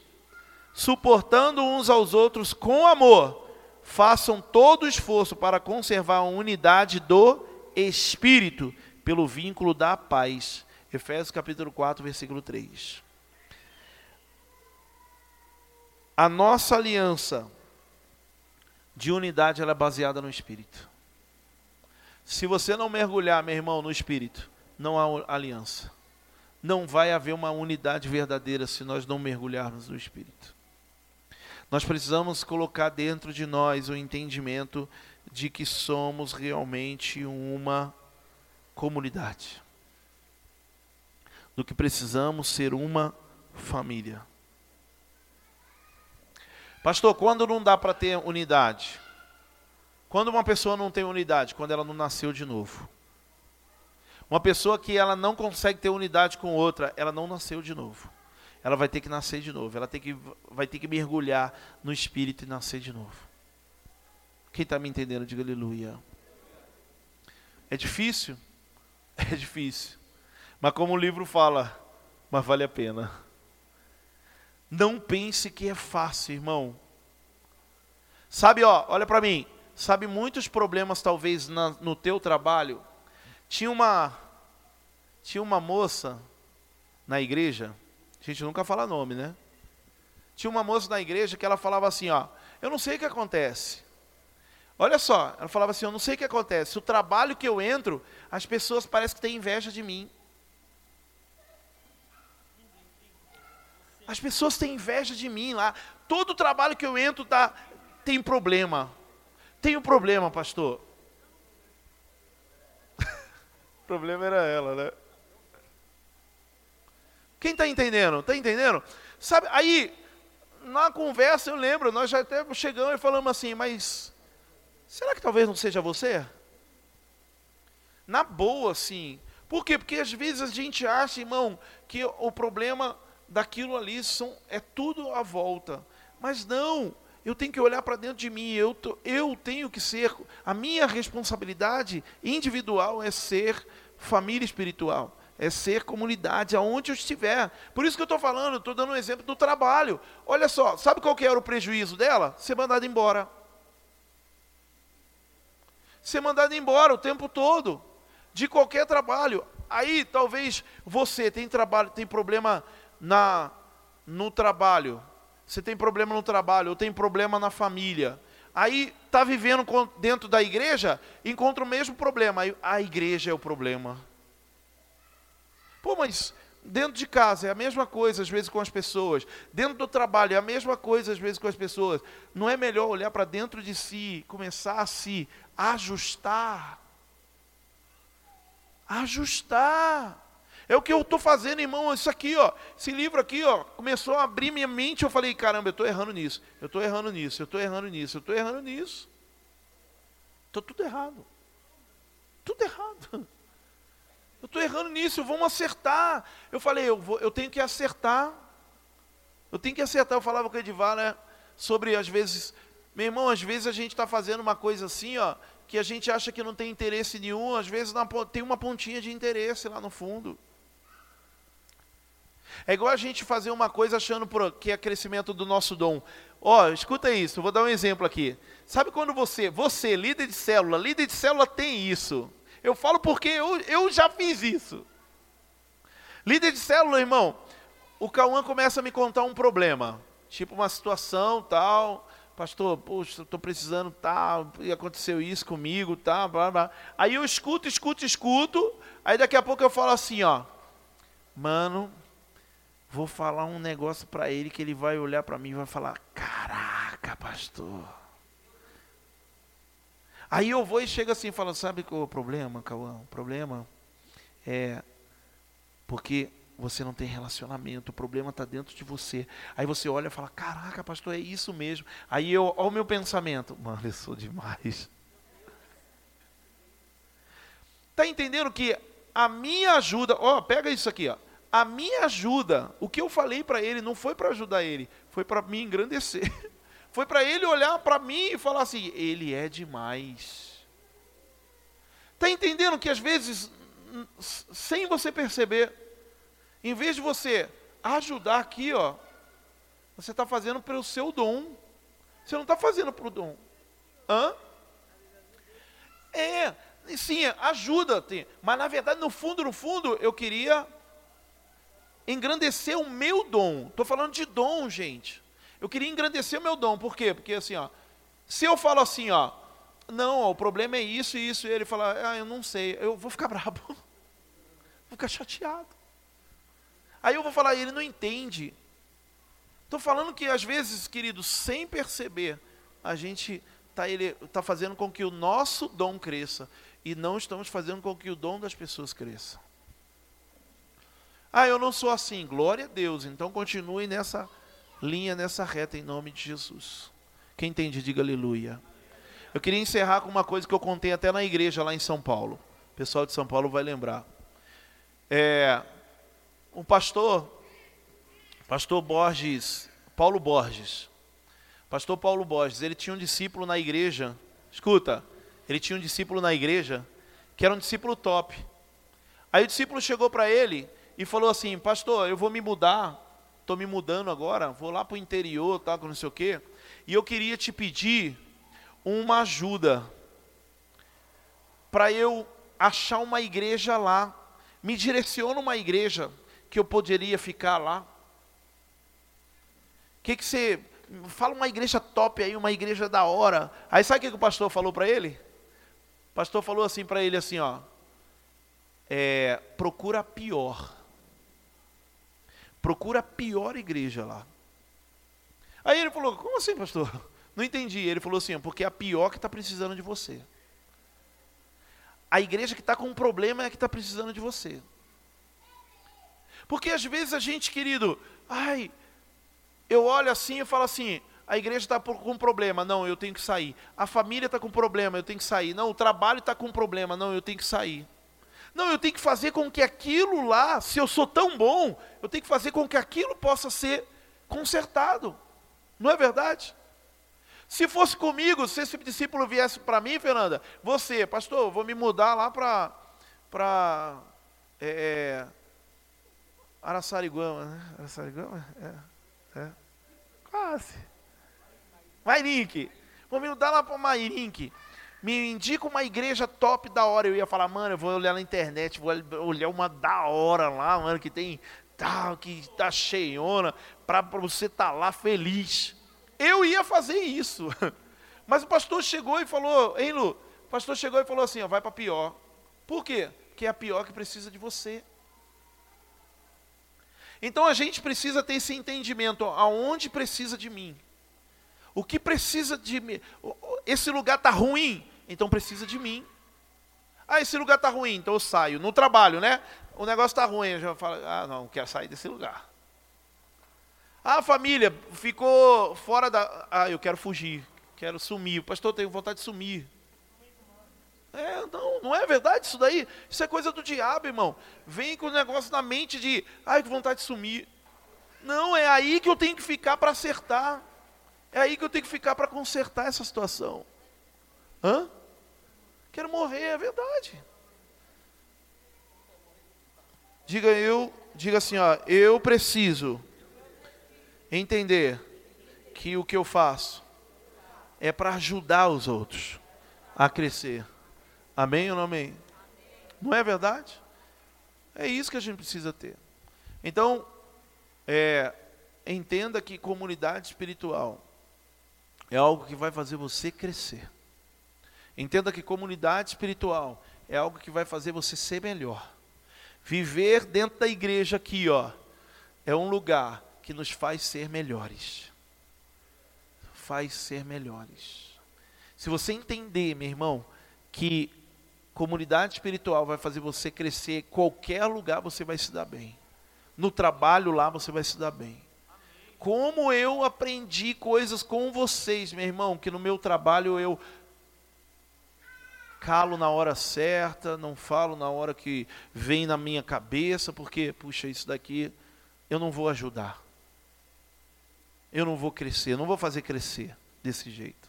Suportando uns aos outros com amor, façam todo o esforço para conservar a unidade do Espírito, pelo vínculo da paz. Efésios capítulo 4, versículo 3. A nossa aliança de unidade ela é baseada no Espírito. Se você não mergulhar, meu irmão, no Espírito, não há aliança não vai haver uma unidade verdadeira se nós não mergulharmos no Espírito. Nós precisamos colocar dentro de nós o entendimento de que somos realmente uma comunidade. Do que precisamos ser uma família. Pastor, quando não dá para ter unidade? Quando uma pessoa não tem unidade? Quando ela não nasceu de novo. Uma pessoa que ela não consegue ter unidade com outra, ela não nasceu de novo. Ela vai ter que nascer de novo. Ela tem que, vai ter que mergulhar no Espírito e nascer de novo. Quem está me entendendo, diga aleluia. É difícil? É difícil. Mas como o livro fala, mas vale a pena. Não pense que é fácil, irmão. Sabe, ó, olha para mim. Sabe muitos problemas talvez na, no teu trabalho tinha uma tinha uma moça na igreja, a gente nunca fala nome, né? Tinha uma moça na igreja que ela falava assim, ó, eu não sei o que acontece. Olha só, ela falava assim, eu não sei o que acontece. O trabalho que eu entro, as pessoas parecem que têm inveja de mim. As pessoas têm inveja de mim lá. Todo trabalho que eu entro tá, tem problema. Tem um problema, pastor problema era ela, né? Quem está entendendo? Está entendendo? Sabe, aí, na conversa, eu lembro, nós já até chegamos e falamos assim, mas será que talvez não seja você? Na boa, sim. Por quê? Porque às vezes a gente acha, irmão, que o problema daquilo ali são, é tudo à volta. Mas não, eu tenho que olhar para dentro de mim, eu, eu tenho que ser, a minha responsabilidade individual é ser família espiritual, é ser comunidade, aonde eu estiver. Por isso que eu estou falando, estou dando um exemplo do trabalho. Olha só, sabe qual que era o prejuízo dela? Ser mandada embora. Ser mandada embora o tempo todo, de qualquer trabalho. Aí talvez você tem trabalho, tem problema na no trabalho, você tem problema no trabalho, ou tem problema na família. Aí está vivendo dentro da igreja, encontra o mesmo problema. Aí a igreja é o problema. Pô, mas dentro de casa é a mesma coisa às vezes com as pessoas. Dentro do trabalho é a mesma coisa às vezes com as pessoas. Não é melhor olhar para dentro de si, começar a se ajustar? Ajustar. É o que eu estou fazendo, irmão. Isso aqui, ó, esse livro aqui, ó, começou a abrir minha mente. Eu falei, caramba, eu estou errando nisso. Eu estou errando nisso. Eu estou errando nisso. Eu estou errando nisso. Estou tudo errado. Tudo errado. Eu estou errando nisso. Vamos acertar. Eu falei, eu, vou, eu tenho que acertar. Eu tenho que acertar. Eu falava com o Edivar, né, sobre às vezes, meu irmão, às vezes a gente está fazendo uma coisa assim, ó, que a gente acha que não tem interesse nenhum. Às vezes tem uma pontinha de interesse lá no fundo. É igual a gente fazer uma coisa achando que é crescimento do nosso dom. Ó, oh, escuta isso, vou dar um exemplo aqui. Sabe quando você, você, líder de célula, líder de célula tem isso. Eu falo porque eu, eu já fiz isso. Líder de célula, irmão, o Cauã começa a me contar um problema. Tipo uma situação, tal. Pastor, poxa, estou precisando, tal, e aconteceu isso comigo, tal, blá, blá. Aí eu escuto, escuto, escuto. Aí daqui a pouco eu falo assim, ó. Mano, vou falar um negócio para ele que ele vai olhar para mim e vai falar: Caraca, pastor. Aí eu vou e chego assim falo: Sabe qual é o problema, Cauã? O problema é porque você não tem relacionamento, o problema está dentro de você. Aí você olha e fala: Caraca, pastor, é isso mesmo. Aí eu, olha o meu pensamento: Mano, eu sou demais. Está entendendo que a minha ajuda, ó, pega isso aqui, ó a minha ajuda, o que eu falei para ele não foi para ajudar ele, foi para me engrandecer. Foi para ele olhar para mim e falar assim: ele é demais. Está entendendo que às vezes, sem você perceber, em vez de você ajudar aqui, ó, você está fazendo pelo seu dom. Você não está fazendo para o dom. Hã? É, sim, ajuda, mas na verdade, no fundo, no fundo, eu queria engrandecer o meu dom. Estou falando de dom, gente. Eu queria engrandecer o meu dom. Por quê? Porque assim, ó, se eu falo assim, ó, não, ó, o problema é isso e isso, e ele fala, ah, eu não sei, eu vou ficar bravo. vou ficar chateado. Aí eu vou falar, ele não entende. Estou falando que às vezes, querido, sem perceber, a gente está tá fazendo com que o nosso dom cresça e não estamos fazendo com que o dom das pessoas cresça. Ah, eu não sou assim. Glória a Deus. Então continue nessa linha, nessa reta, em nome de Jesus. Quem entende, diga aleluia. Eu queria encerrar com uma coisa que eu contei até na igreja lá em São Paulo. O pessoal de São Paulo vai lembrar. É, um pastor, pastor Borges, Paulo Borges, pastor Paulo Borges, ele tinha um discípulo na igreja, escuta, ele tinha um discípulo na igreja, que era um discípulo top. Aí o discípulo chegou para ele e falou assim: Pastor, eu vou me mudar, estou me mudando agora, vou lá para o interior, tá, não sei o quê, e eu queria te pedir uma ajuda para eu achar uma igreja lá. Me direciona uma igreja que eu poderia ficar lá. O que, que você. Fala uma igreja top aí, uma igreja da hora. Aí sabe o que, que o pastor falou para ele? O pastor falou assim para ele assim, ó. É, procura pior procura a pior igreja lá. Aí ele falou: Como assim, pastor? Não entendi. Ele falou assim: Porque é a pior que está precisando de você. A igreja que está com um problema é a que está precisando de você. Porque às vezes a gente, querido, ai, eu olho assim e falo assim: a igreja está com um problema, não, eu tenho que sair. A família está com problema, eu tenho que sair. Não, o trabalho está com problema, não, eu tenho que sair. Não, eu tenho que fazer com que aquilo lá, se eu sou tão bom, eu tenho que fazer com que aquilo possa ser consertado. Não é verdade? Se fosse comigo, se esse discípulo viesse para mim, Fernanda, você, pastor, vou me mudar lá para para é, é, Araçariguama, né? Araçariguama? É, é. Quase. Mairink. Vou me mudar lá para Mairink. Me indica uma igreja top da hora. Eu ia falar, mano, eu vou olhar na internet, vou olhar uma da hora lá, mano, que tem tal, que tá cheiona, para você estar tá lá feliz. Eu ia fazer isso. Mas o pastor chegou e falou, hein, Lu? O pastor chegou e falou assim, ó, vai para pior. Por quê? Porque é a pior que precisa de você. Então a gente precisa ter esse entendimento, aonde precisa de mim. O que precisa de mim? Esse lugar está ruim, então precisa de mim. Ah, esse lugar está ruim, então eu saio. No trabalho, né? O negócio está ruim, eu já falo, ah, não, quero sair desse lugar. Ah, família ficou fora da. Ah, eu quero fugir, quero sumir. Pastor tem vontade de sumir. É, não, não é verdade isso daí. Isso é coisa do diabo, irmão. Vem com o negócio na mente de, ai, que vontade de sumir. Não, é aí que eu tenho que ficar para acertar. É aí que eu tenho que ficar para consertar essa situação. Hã? Quero morrer, é verdade. Diga eu, diga assim, ó, eu preciso entender que o que eu faço é para ajudar os outros a crescer. Amém ou não amém? Não é verdade? É isso que a gente precisa ter. Então, é, entenda que comunidade espiritual é algo que vai fazer você crescer. Entenda que comunidade espiritual é algo que vai fazer você ser melhor. Viver dentro da igreja aqui, ó, é um lugar que nos faz ser melhores. Faz ser melhores. Se você entender, meu irmão, que comunidade espiritual vai fazer você crescer, qualquer lugar você vai se dar bem. No trabalho lá você vai se dar bem. Como eu aprendi coisas com vocês, meu irmão, que no meu trabalho eu calo na hora certa, não falo na hora que vem na minha cabeça, porque, puxa, isso daqui eu não vou ajudar. Eu não vou crescer, não vou fazer crescer desse jeito.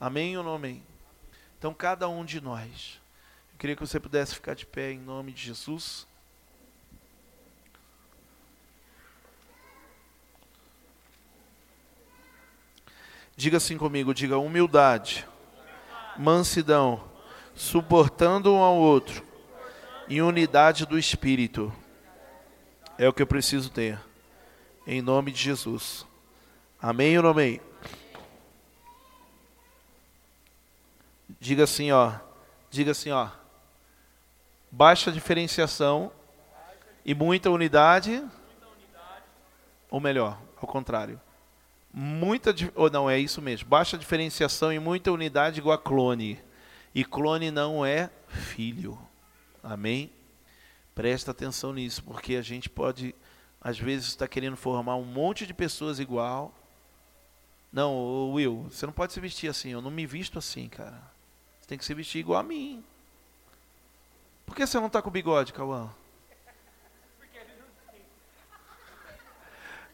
Amém ou não amém? Então, cada um de nós, eu queria que você pudesse ficar de pé em nome de Jesus. Diga assim comigo, diga humildade mansidão, suportando um ao outro, em unidade do espírito. É o que eu preciso ter. Em nome de Jesus. Amém ou não amém? Diga assim, ó. Diga assim, ó. Baixa diferenciação e muita unidade. Ou melhor, ao contrário muita ou não é isso mesmo. Baixa diferenciação e muita unidade igual a clone. E clone não é filho. Amém? Presta atenção nisso porque a gente pode às vezes estar tá querendo formar um monte de pessoas igual. Não Will você não pode se vestir assim. Eu não me visto assim cara. Você tem que se vestir igual a mim. Por que você não está com bigode Cauã?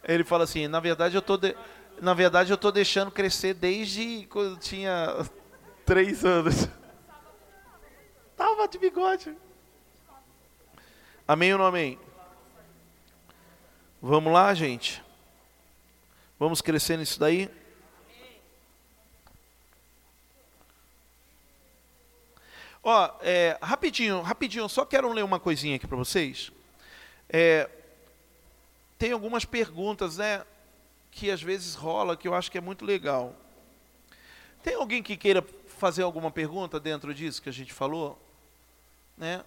Ele fala assim na verdade eu tô de na verdade, eu estou deixando crescer desde quando eu tinha três anos. Tava de bigode. Amém ou não amém? Vamos lá, gente? Vamos crescer nisso daí? Ó, é, rapidinho, rapidinho, só quero ler uma coisinha aqui para vocês. É, tem algumas perguntas, né? Que às vezes rola, que eu acho que é muito legal. Tem alguém que queira fazer alguma pergunta dentro disso que a gente falou? Né?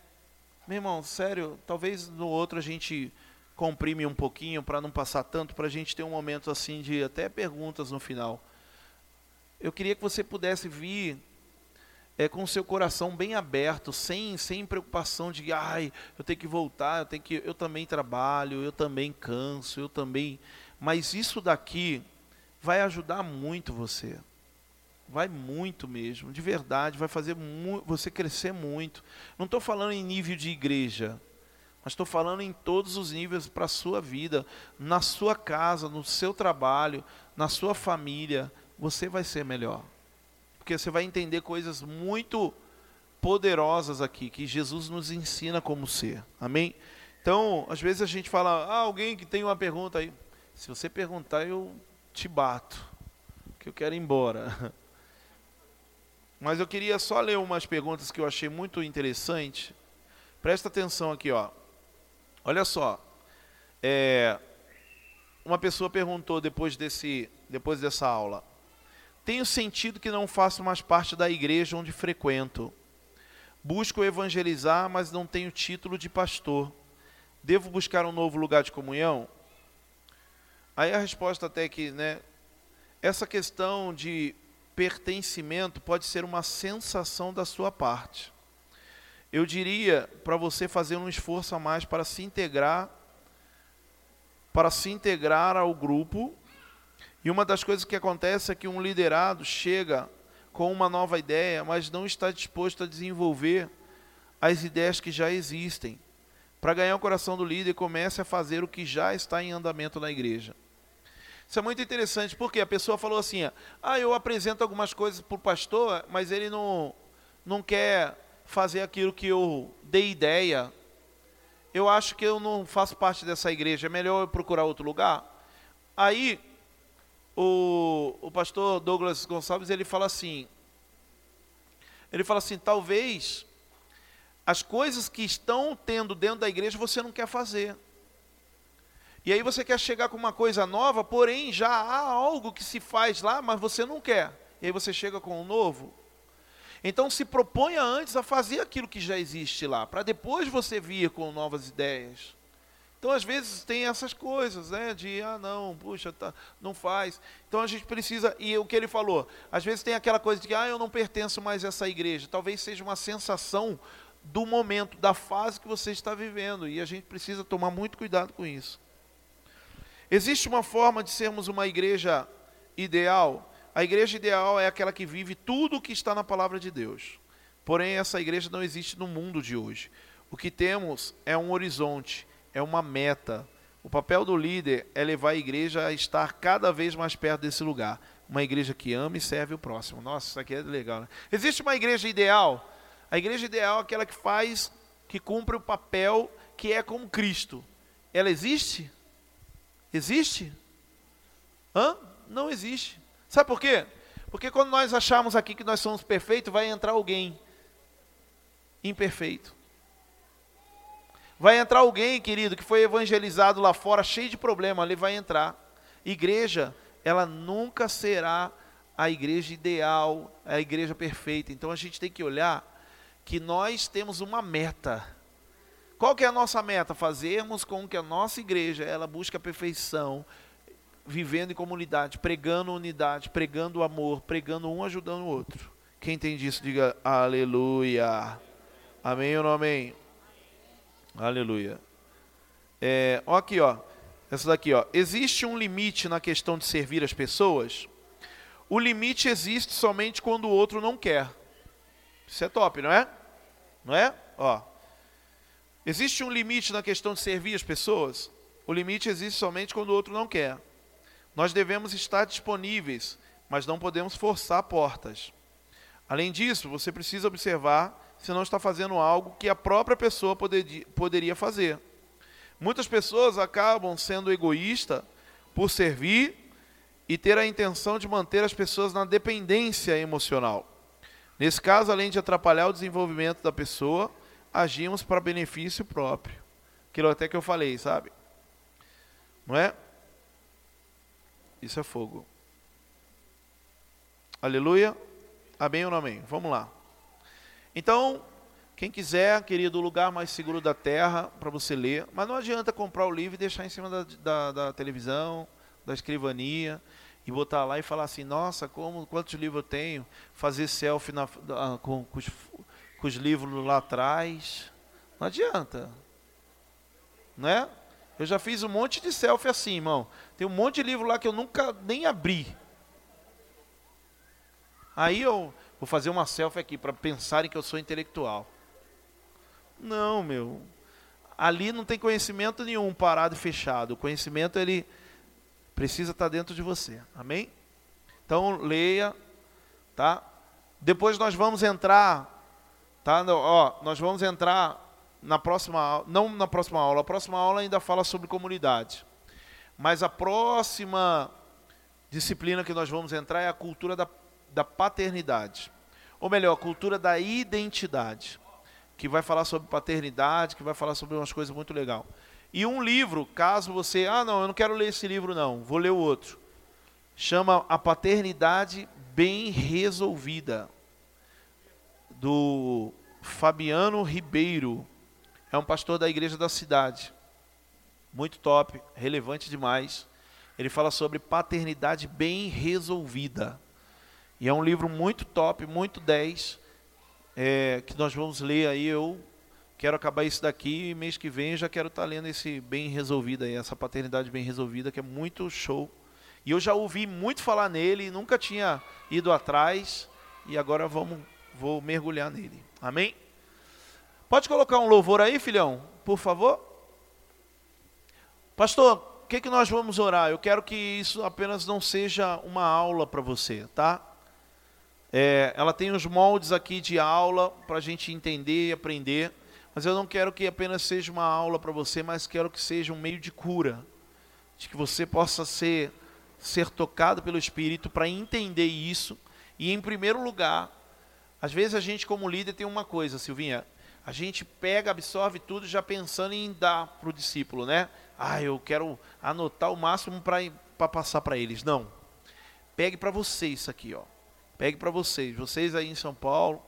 Meu irmão, sério, talvez no outro a gente comprime um pouquinho para não passar tanto, para a gente ter um momento assim de até perguntas no final. Eu queria que você pudesse vir é, com o seu coração bem aberto, sem, sem preocupação de, ai, eu tenho que voltar, eu, tenho que, eu também trabalho, eu também canso, eu também mas isso daqui vai ajudar muito você. Vai muito mesmo, de verdade, vai fazer você crescer muito. Não estou falando em nível de igreja, mas estou falando em todos os níveis para a sua vida, na sua casa, no seu trabalho, na sua família, você vai ser melhor. Porque você vai entender coisas muito poderosas aqui, que Jesus nos ensina como ser. Amém? Então, às vezes a gente fala, ah, alguém que tem uma pergunta aí. Se você perguntar, eu te bato, que eu quero ir embora. Mas eu queria só ler umas perguntas que eu achei muito interessante. Presta atenção aqui, ó. Olha só. É, uma pessoa perguntou depois, desse, depois dessa aula. Tenho sentido que não faço mais parte da igreja onde frequento. Busco evangelizar, mas não tenho título de pastor. Devo buscar um novo lugar de comunhão? Aí a resposta até que, né, essa questão de pertencimento pode ser uma sensação da sua parte. Eu diria para você fazer um esforço a mais para se integrar para se integrar ao grupo. E uma das coisas que acontece é que um liderado chega com uma nova ideia, mas não está disposto a desenvolver as ideias que já existem. Para ganhar o coração do líder, comece a fazer o que já está em andamento na igreja. Isso é muito interessante, porque a pessoa falou assim: ah, eu apresento algumas coisas para o pastor, mas ele não, não quer fazer aquilo que eu dei ideia. Eu acho que eu não faço parte dessa igreja, é melhor eu procurar outro lugar. Aí, o, o pastor Douglas Gonçalves, ele fala assim, ele fala assim, talvez as coisas que estão tendo dentro da igreja você não quer fazer. E aí você quer chegar com uma coisa nova, porém já há algo que se faz lá, mas você não quer. E aí você chega com um novo. Então se proponha antes a fazer aquilo que já existe lá, para depois você vir com novas ideias. Então às vezes tem essas coisas, né, de ah não, puxa, tá, não faz. Então a gente precisa e o que ele falou, às vezes tem aquela coisa de ah eu não pertenço mais a essa igreja. Talvez seja uma sensação do momento, da fase que você está vivendo e a gente precisa tomar muito cuidado com isso. Existe uma forma de sermos uma igreja ideal? A igreja ideal é aquela que vive tudo o que está na palavra de Deus. Porém, essa igreja não existe no mundo de hoje. O que temos é um horizonte, é uma meta. O papel do líder é levar a igreja a estar cada vez mais perto desse lugar. Uma igreja que ama e serve o próximo. Nossa, isso aqui é legal. Né? Existe uma igreja ideal? A igreja ideal é aquela que faz, que cumpre o papel que é como Cristo. Ela existe? Existe? Hã? Não existe. Sabe por quê? Porque quando nós achamos aqui que nós somos perfeitos, vai entrar alguém imperfeito. Vai entrar alguém, querido, que foi evangelizado lá fora, cheio de problema, ele vai entrar. Igreja, ela nunca será a igreja ideal, a igreja perfeita. Então a gente tem que olhar que nós temos uma meta. Qual que é a nossa meta? Fazermos com que a nossa igreja ela busque a perfeição, vivendo em comunidade, pregando unidade, pregando amor, pregando um ajudando o outro. Quem entende isso, diga aleluia. Amém ou não amém? Aleluia. É, ó aqui, ó. Essa daqui, ó. Existe um limite na questão de servir as pessoas? O limite existe somente quando o outro não quer. Isso é top, não é? Não é? Ó. Existe um limite na questão de servir as pessoas? O limite existe somente quando o outro não quer. Nós devemos estar disponíveis, mas não podemos forçar portas. Além disso, você precisa observar se não está fazendo algo que a própria pessoa poderia fazer. Muitas pessoas acabam sendo egoístas por servir e ter a intenção de manter as pessoas na dependência emocional. Nesse caso, além de atrapalhar o desenvolvimento da pessoa, agimos para benefício próprio. Aquilo até que eu falei, sabe? Não é? Isso é fogo. Aleluia. Amém ou não amém? Vamos lá. Então, quem quiser, querido, o lugar mais seguro da terra para você ler. Mas não adianta comprar o livro e deixar em cima da, da, da televisão, da escrivania e botar lá e falar assim, nossa, como quantos livros eu tenho, fazer selfie na, com, com, os, com os livros lá atrás. Não adianta. Não é? Eu já fiz um monte de selfie assim, irmão. Tem um monte de livro lá que eu nunca nem abri. Aí eu vou fazer uma selfie aqui para pensarem que eu sou intelectual. Não, meu. Ali não tem conhecimento nenhum parado e fechado. O conhecimento ele precisa estar dentro de você. Amém? Então leia, tá? Depois nós vamos entrar, tá? Ó, nós vamos entrar na próxima não na próxima aula. A próxima aula ainda fala sobre comunidade. Mas a próxima disciplina que nós vamos entrar é a cultura da, da paternidade. Ou melhor, a cultura da identidade que vai falar sobre paternidade, que vai falar sobre umas coisas muito legal. E um livro, caso você, ah, não, eu não quero ler esse livro não, vou ler o outro. Chama A Paternidade Bem Resolvida, do Fabiano Ribeiro. É um pastor da igreja da cidade. Muito top, relevante demais. Ele fala sobre paternidade bem resolvida. E é um livro muito top, muito 10 é, que nós vamos ler aí. Eu quero acabar isso daqui e mês que vem eu já quero estar tá lendo esse bem resolvido aí, essa paternidade bem resolvida, que é muito show. E eu já ouvi muito falar nele, nunca tinha ido atrás e agora vamos vou mergulhar nele. Amém? Pode colocar um louvor aí, filhão, por favor? Pastor, o que, que nós vamos orar? Eu quero que isso apenas não seja uma aula para você, tá? É, ela tem os moldes aqui de aula para a gente entender e aprender, mas eu não quero que apenas seja uma aula para você, mas quero que seja um meio de cura, de que você possa ser, ser tocado pelo Espírito para entender isso. E em primeiro lugar, às vezes a gente como líder tem uma coisa, Silvinha, a gente pega, absorve tudo já pensando em dar para o discípulo, né? Ah, eu quero anotar o máximo para passar para eles. Não. Pegue para você isso aqui, ó. Pegue para vocês, vocês aí em São Paulo,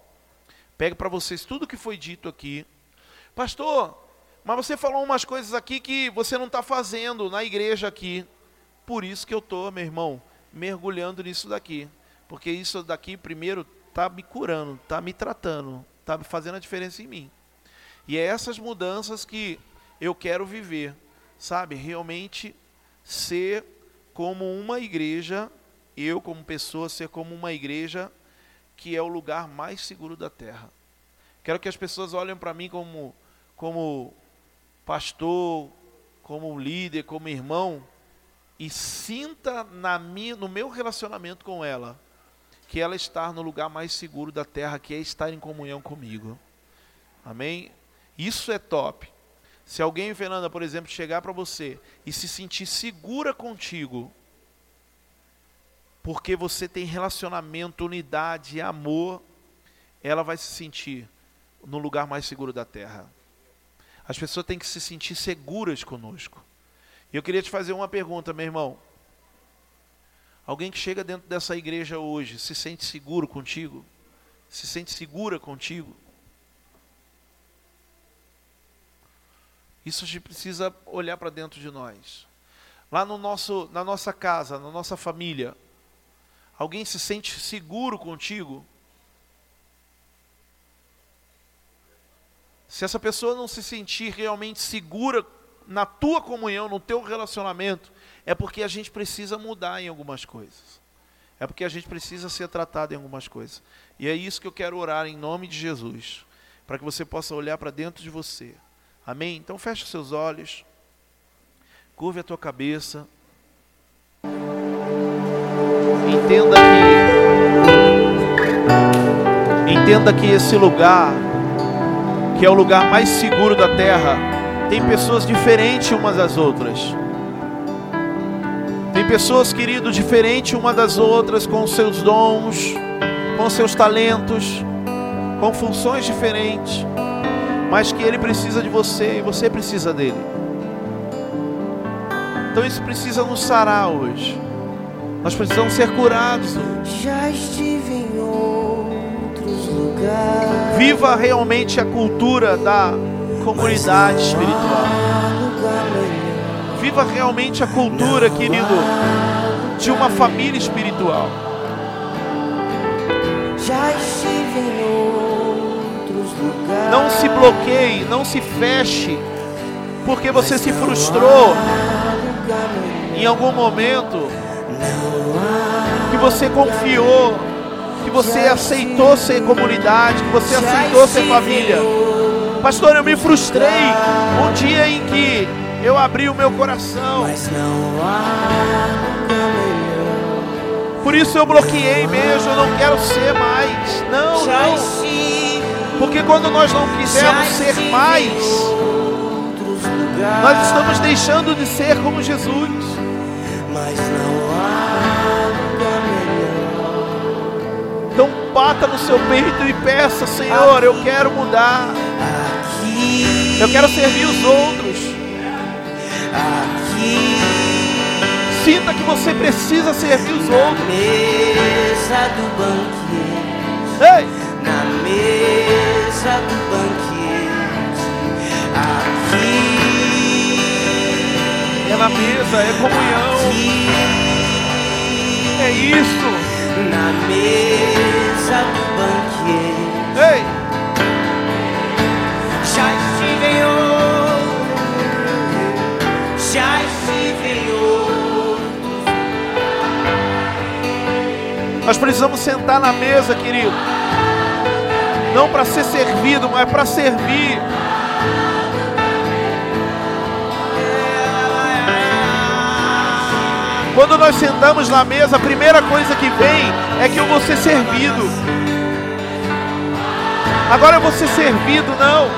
pegue para vocês tudo que foi dito aqui. Pastor, mas você falou umas coisas aqui que você não está fazendo na igreja aqui. Por isso que eu estou, meu irmão, mergulhando nisso daqui. Porque isso daqui, primeiro, está me curando, está me tratando, está fazendo a diferença em mim. E é essas mudanças que eu quero viver, sabe? Realmente ser como uma igreja eu, como pessoa, ser como uma igreja que é o lugar mais seguro da terra. Quero que as pessoas olhem para mim como, como pastor, como líder, como irmão, e sinta na minha, no meu relacionamento com ela que ela está no lugar mais seguro da terra, que é estar em comunhão comigo. Amém? Isso é top. Se alguém, Fernanda, por exemplo, chegar para você e se sentir segura contigo, porque você tem relacionamento, unidade, amor, ela vai se sentir no lugar mais seguro da terra. As pessoas têm que se sentir seguras conosco. E eu queria te fazer uma pergunta, meu irmão. Alguém que chega dentro dessa igreja hoje se sente seguro contigo? Se sente segura contigo? Isso a gente precisa olhar para dentro de nós. Lá no nosso, na nossa casa, na nossa família, Alguém se sente seguro contigo? Se essa pessoa não se sentir realmente segura na tua comunhão, no teu relacionamento, é porque a gente precisa mudar em algumas coisas. É porque a gente precisa ser tratado em algumas coisas. E é isso que eu quero orar em nome de Jesus, para que você possa olhar para dentro de você. Amém? Então feche seus olhos, curve a tua cabeça. Entenda que entenda que esse lugar, que é o lugar mais seguro da terra, tem pessoas diferentes umas das outras. Tem pessoas, querido, diferentes uma das outras, com seus dons, com seus talentos, com funções diferentes, mas que ele precisa de você e você precisa dele. Então isso precisa nos sarar hoje. Nós precisamos ser curados. Já estive em outros lugares. Viva realmente a cultura da comunidade espiritual. Viva realmente a cultura, querido, de uma família espiritual. Já estive em outros lugares. Não se bloqueie, não se feche, porque você se frustrou em algum momento que você confiou que você aceitou ser comunidade, que você aceitou ser família. Pastor, eu me frustrei um dia em que eu abri o meu coração. Mas não há. Por isso eu bloqueei mesmo, eu não quero ser mais. Não, não. Porque quando nós não quisermos ser mais, nós estamos deixando de ser como Jesus. Mas não há. Então bata no seu peito e peça, Senhor, eu quero mudar. Eu quero servir os outros. Aqui, Sinta que você precisa servir os na outros. mesa do banquete. Ei, Na mesa do banquete. Aqui, é na mesa, é comunhão, aqui. é isso. Na mesa do banquete Ei, nós precisamos sentar na mesa, querido. Não para ser servido, mas para servir. Quando nós sentamos na mesa, a primeira coisa que vem é que eu vou ser servido. Agora eu vou ser servido, não.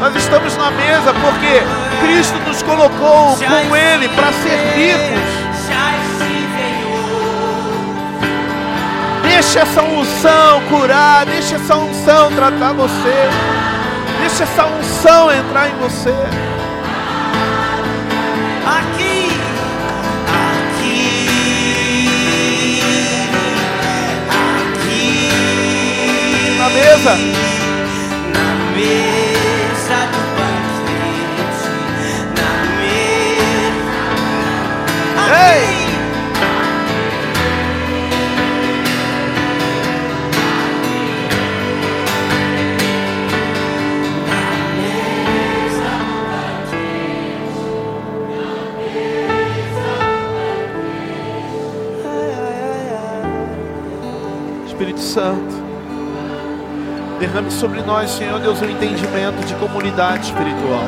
Nós estamos na mesa porque Cristo nos colocou com Ele para servirmos. Deixa essa unção curar, deixa essa unção tratar você. Deixa essa unção entrar em você. aqui, aqui, aqui. Na mesa, Na mesa do banquete, na mesa. Ei! Santo, derrame sobre nós, Senhor Deus, o entendimento de comunidade espiritual.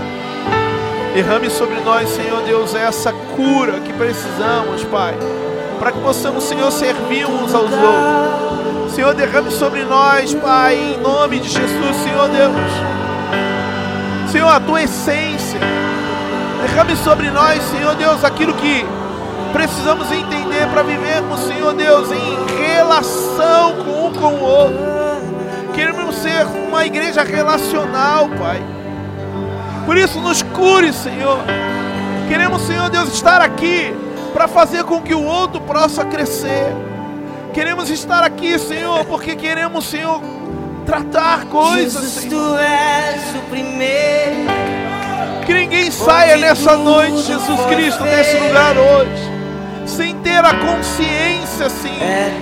Derrame sobre nós, Senhor Deus, essa cura que precisamos, Pai, para que possamos, Senhor, servir uns aos outros. Senhor, derrame sobre nós, Pai, em nome de Jesus, Senhor Deus. Senhor, a tua essência. Derrame sobre nós, Senhor Deus, aquilo que precisamos entender para vivermos, Senhor Deus, em relação com o outro. Queremos ser uma igreja relacional, Pai. Por isso, nos cure, Senhor. Queremos, Senhor Deus, estar aqui para fazer com que o outro possa crescer. Queremos estar aqui, Senhor, porque queremos, Senhor, tratar coisas, Jesus, Senhor. tu és o primeiro. Que ninguém saia nessa noite, Jesus Cristo, desse lugar hoje, sem ter a consciência, sim, É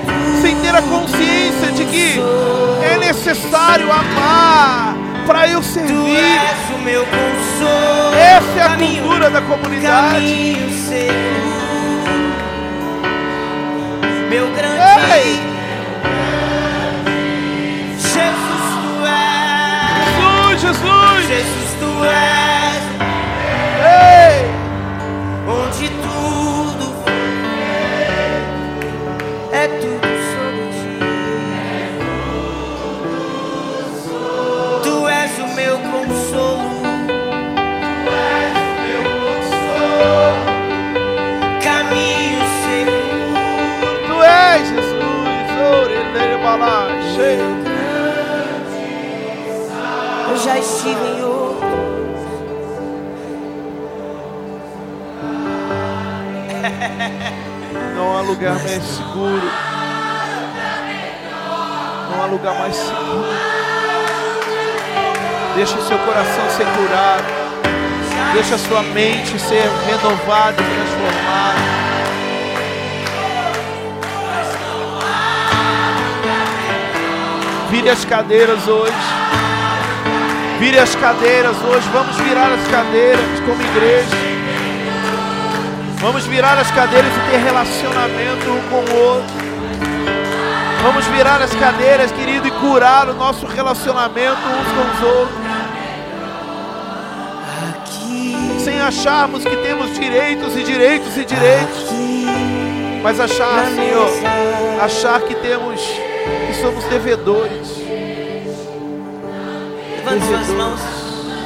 sem ter a consciência de que é necessário amar para eu servir. Essa é a cultura da comunidade. Meu grande Ei! Jesus, tu és. Jesus, Jesus! Jesus, tu és. Outro. Não há lugar mais seguro. Não há lugar mais seguro. Deixa o seu coração ser curado. Deixa a sua mente ser renovada e transformada. Vire as cadeiras hoje. Vire as cadeiras hoje. Vamos virar as cadeiras como igreja. Vamos virar as cadeiras e ter relacionamento um com o outro. Vamos virar as cadeiras, querido, e curar o nosso relacionamento uns com os outros. Sem acharmos que temos direitos e direitos e direitos. Mas achar, Senhor, achar que temos, que somos devedores. Levante suas mãos.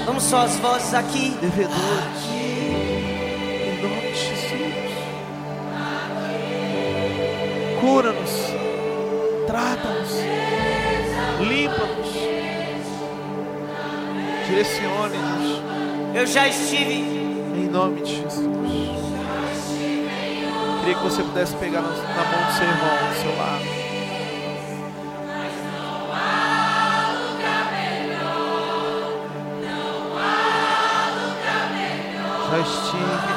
Vamos só as vozes aqui. Devedores. Em nome de Jesus. Cura-nos. Trata-nos. Limpa-nos. Direcione-nos. Eu já estive. Em nome de Jesus. Queria que você pudesse pegar na na mão do seu irmão, do seu lado. Estive.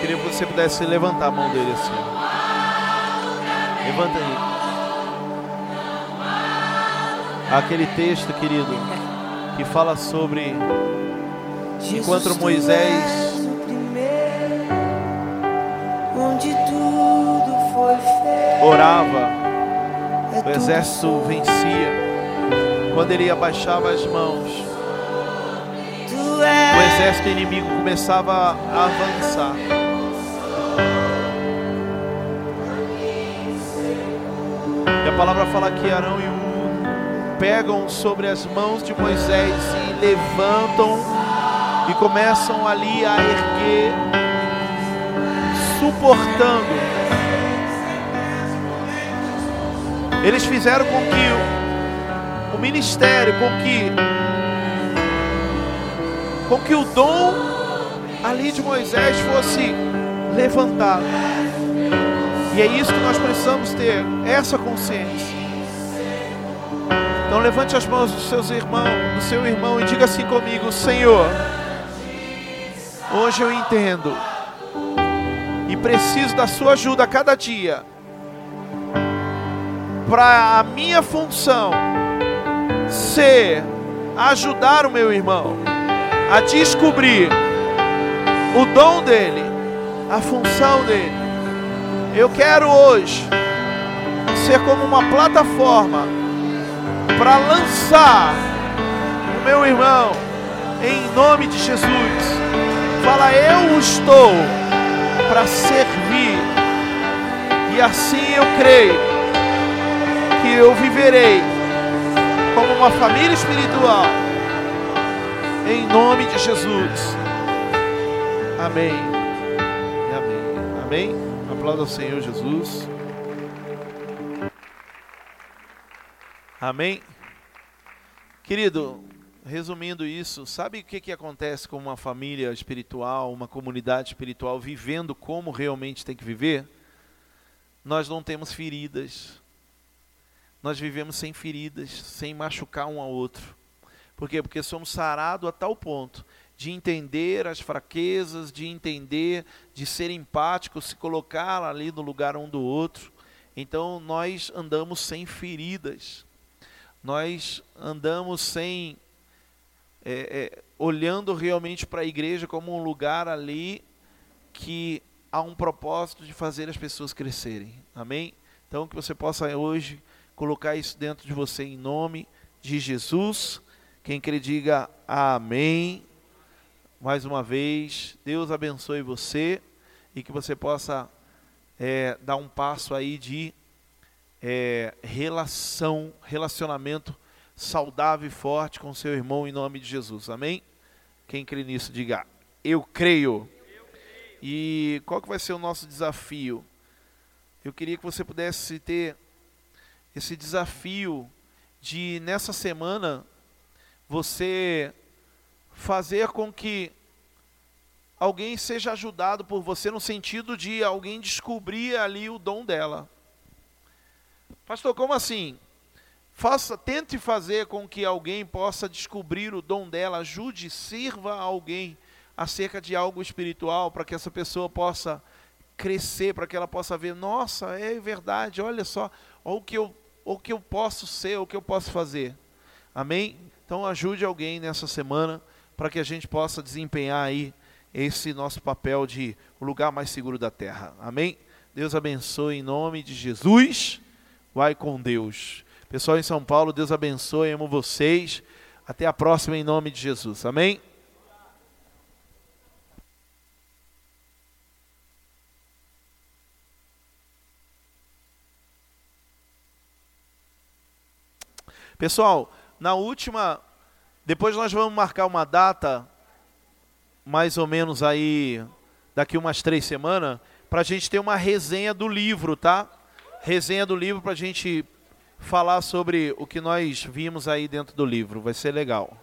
Queria que você pudesse levantar a mão dele assim. Levanta aí. Aquele texto, querido, que fala sobre Enquanto Moisés- és o primeiro, onde tudo foi feito. orava, É o exército vencia. Quando ele abaixava as mãos, o exército inimigo começava a avançar. E a palavra fala que Arão e Ur pegam sobre as mãos de Moisés e levantam e começam ali a erguer, suportando. Eles fizeram com que o, ministério, com que com que o dom ali de Moisés fosse levantado. E é isso que nós precisamos ter, essa consciência. Então levante as mãos dos seus irmãos, do seu irmão e diga assim comigo, Senhor, hoje eu entendo e preciso da sua ajuda a cada dia para a minha função ser ajudar o meu irmão a descobrir o dom dele, a função dele. Eu quero hoje ser como uma plataforma para lançar o meu irmão em nome de Jesus. Fala, eu estou para servir, e assim eu creio que eu viverei como uma família espiritual em nome de Jesus. Amém. Amém. Amém. Aplauda ao Senhor Jesus. Amém. Querido, resumindo isso, sabe o que, que acontece com uma família espiritual, uma comunidade espiritual vivendo como realmente tem que viver? Nós não temos feridas. Nós vivemos sem feridas, sem machucar um ao outro. Por quê? Porque somos sarados a tal ponto de entender as fraquezas, de entender, de ser empático, se colocar ali no lugar um do outro. Então nós andamos sem feridas. Nós andamos sem é, é, olhando realmente para a igreja como um lugar ali que há um propósito de fazer as pessoas crescerem. Amém? Então que você possa hoje colocar isso dentro de você em nome de Jesus. Quem crê, diga amém. Mais uma vez, Deus abençoe você e que você possa é, dar um passo aí de é, relação, relacionamento saudável e forte com seu irmão em nome de Jesus. Amém? Quem crê nisso, diga eu creio. E qual que vai ser o nosso desafio? Eu queria que você pudesse ter esse desafio de nessa semana você fazer com que alguém seja ajudado por você no sentido de alguém descobrir ali o dom dela. Pastor, como assim? Faça, tente fazer com que alguém possa descobrir o dom dela, ajude, sirva alguém acerca de algo espiritual para que essa pessoa possa crescer, para que ela possa ver, nossa, é verdade, olha só, olha o que eu, o que eu posso ser, o que eu posso fazer. Amém? Então ajude alguém nessa semana para que a gente possa desempenhar aí esse nosso papel de o lugar mais seguro da terra. Amém? Deus abençoe em nome de Jesus. Vai com Deus. Pessoal em São Paulo, Deus abençoe, amo vocês. Até a próxima em nome de Jesus. Amém? Pessoal, na última, depois nós vamos marcar uma data, mais ou menos aí, daqui umas três semanas, para a gente ter uma resenha do livro, tá? Resenha do livro para a gente falar sobre o que nós vimos aí dentro do livro. Vai ser legal.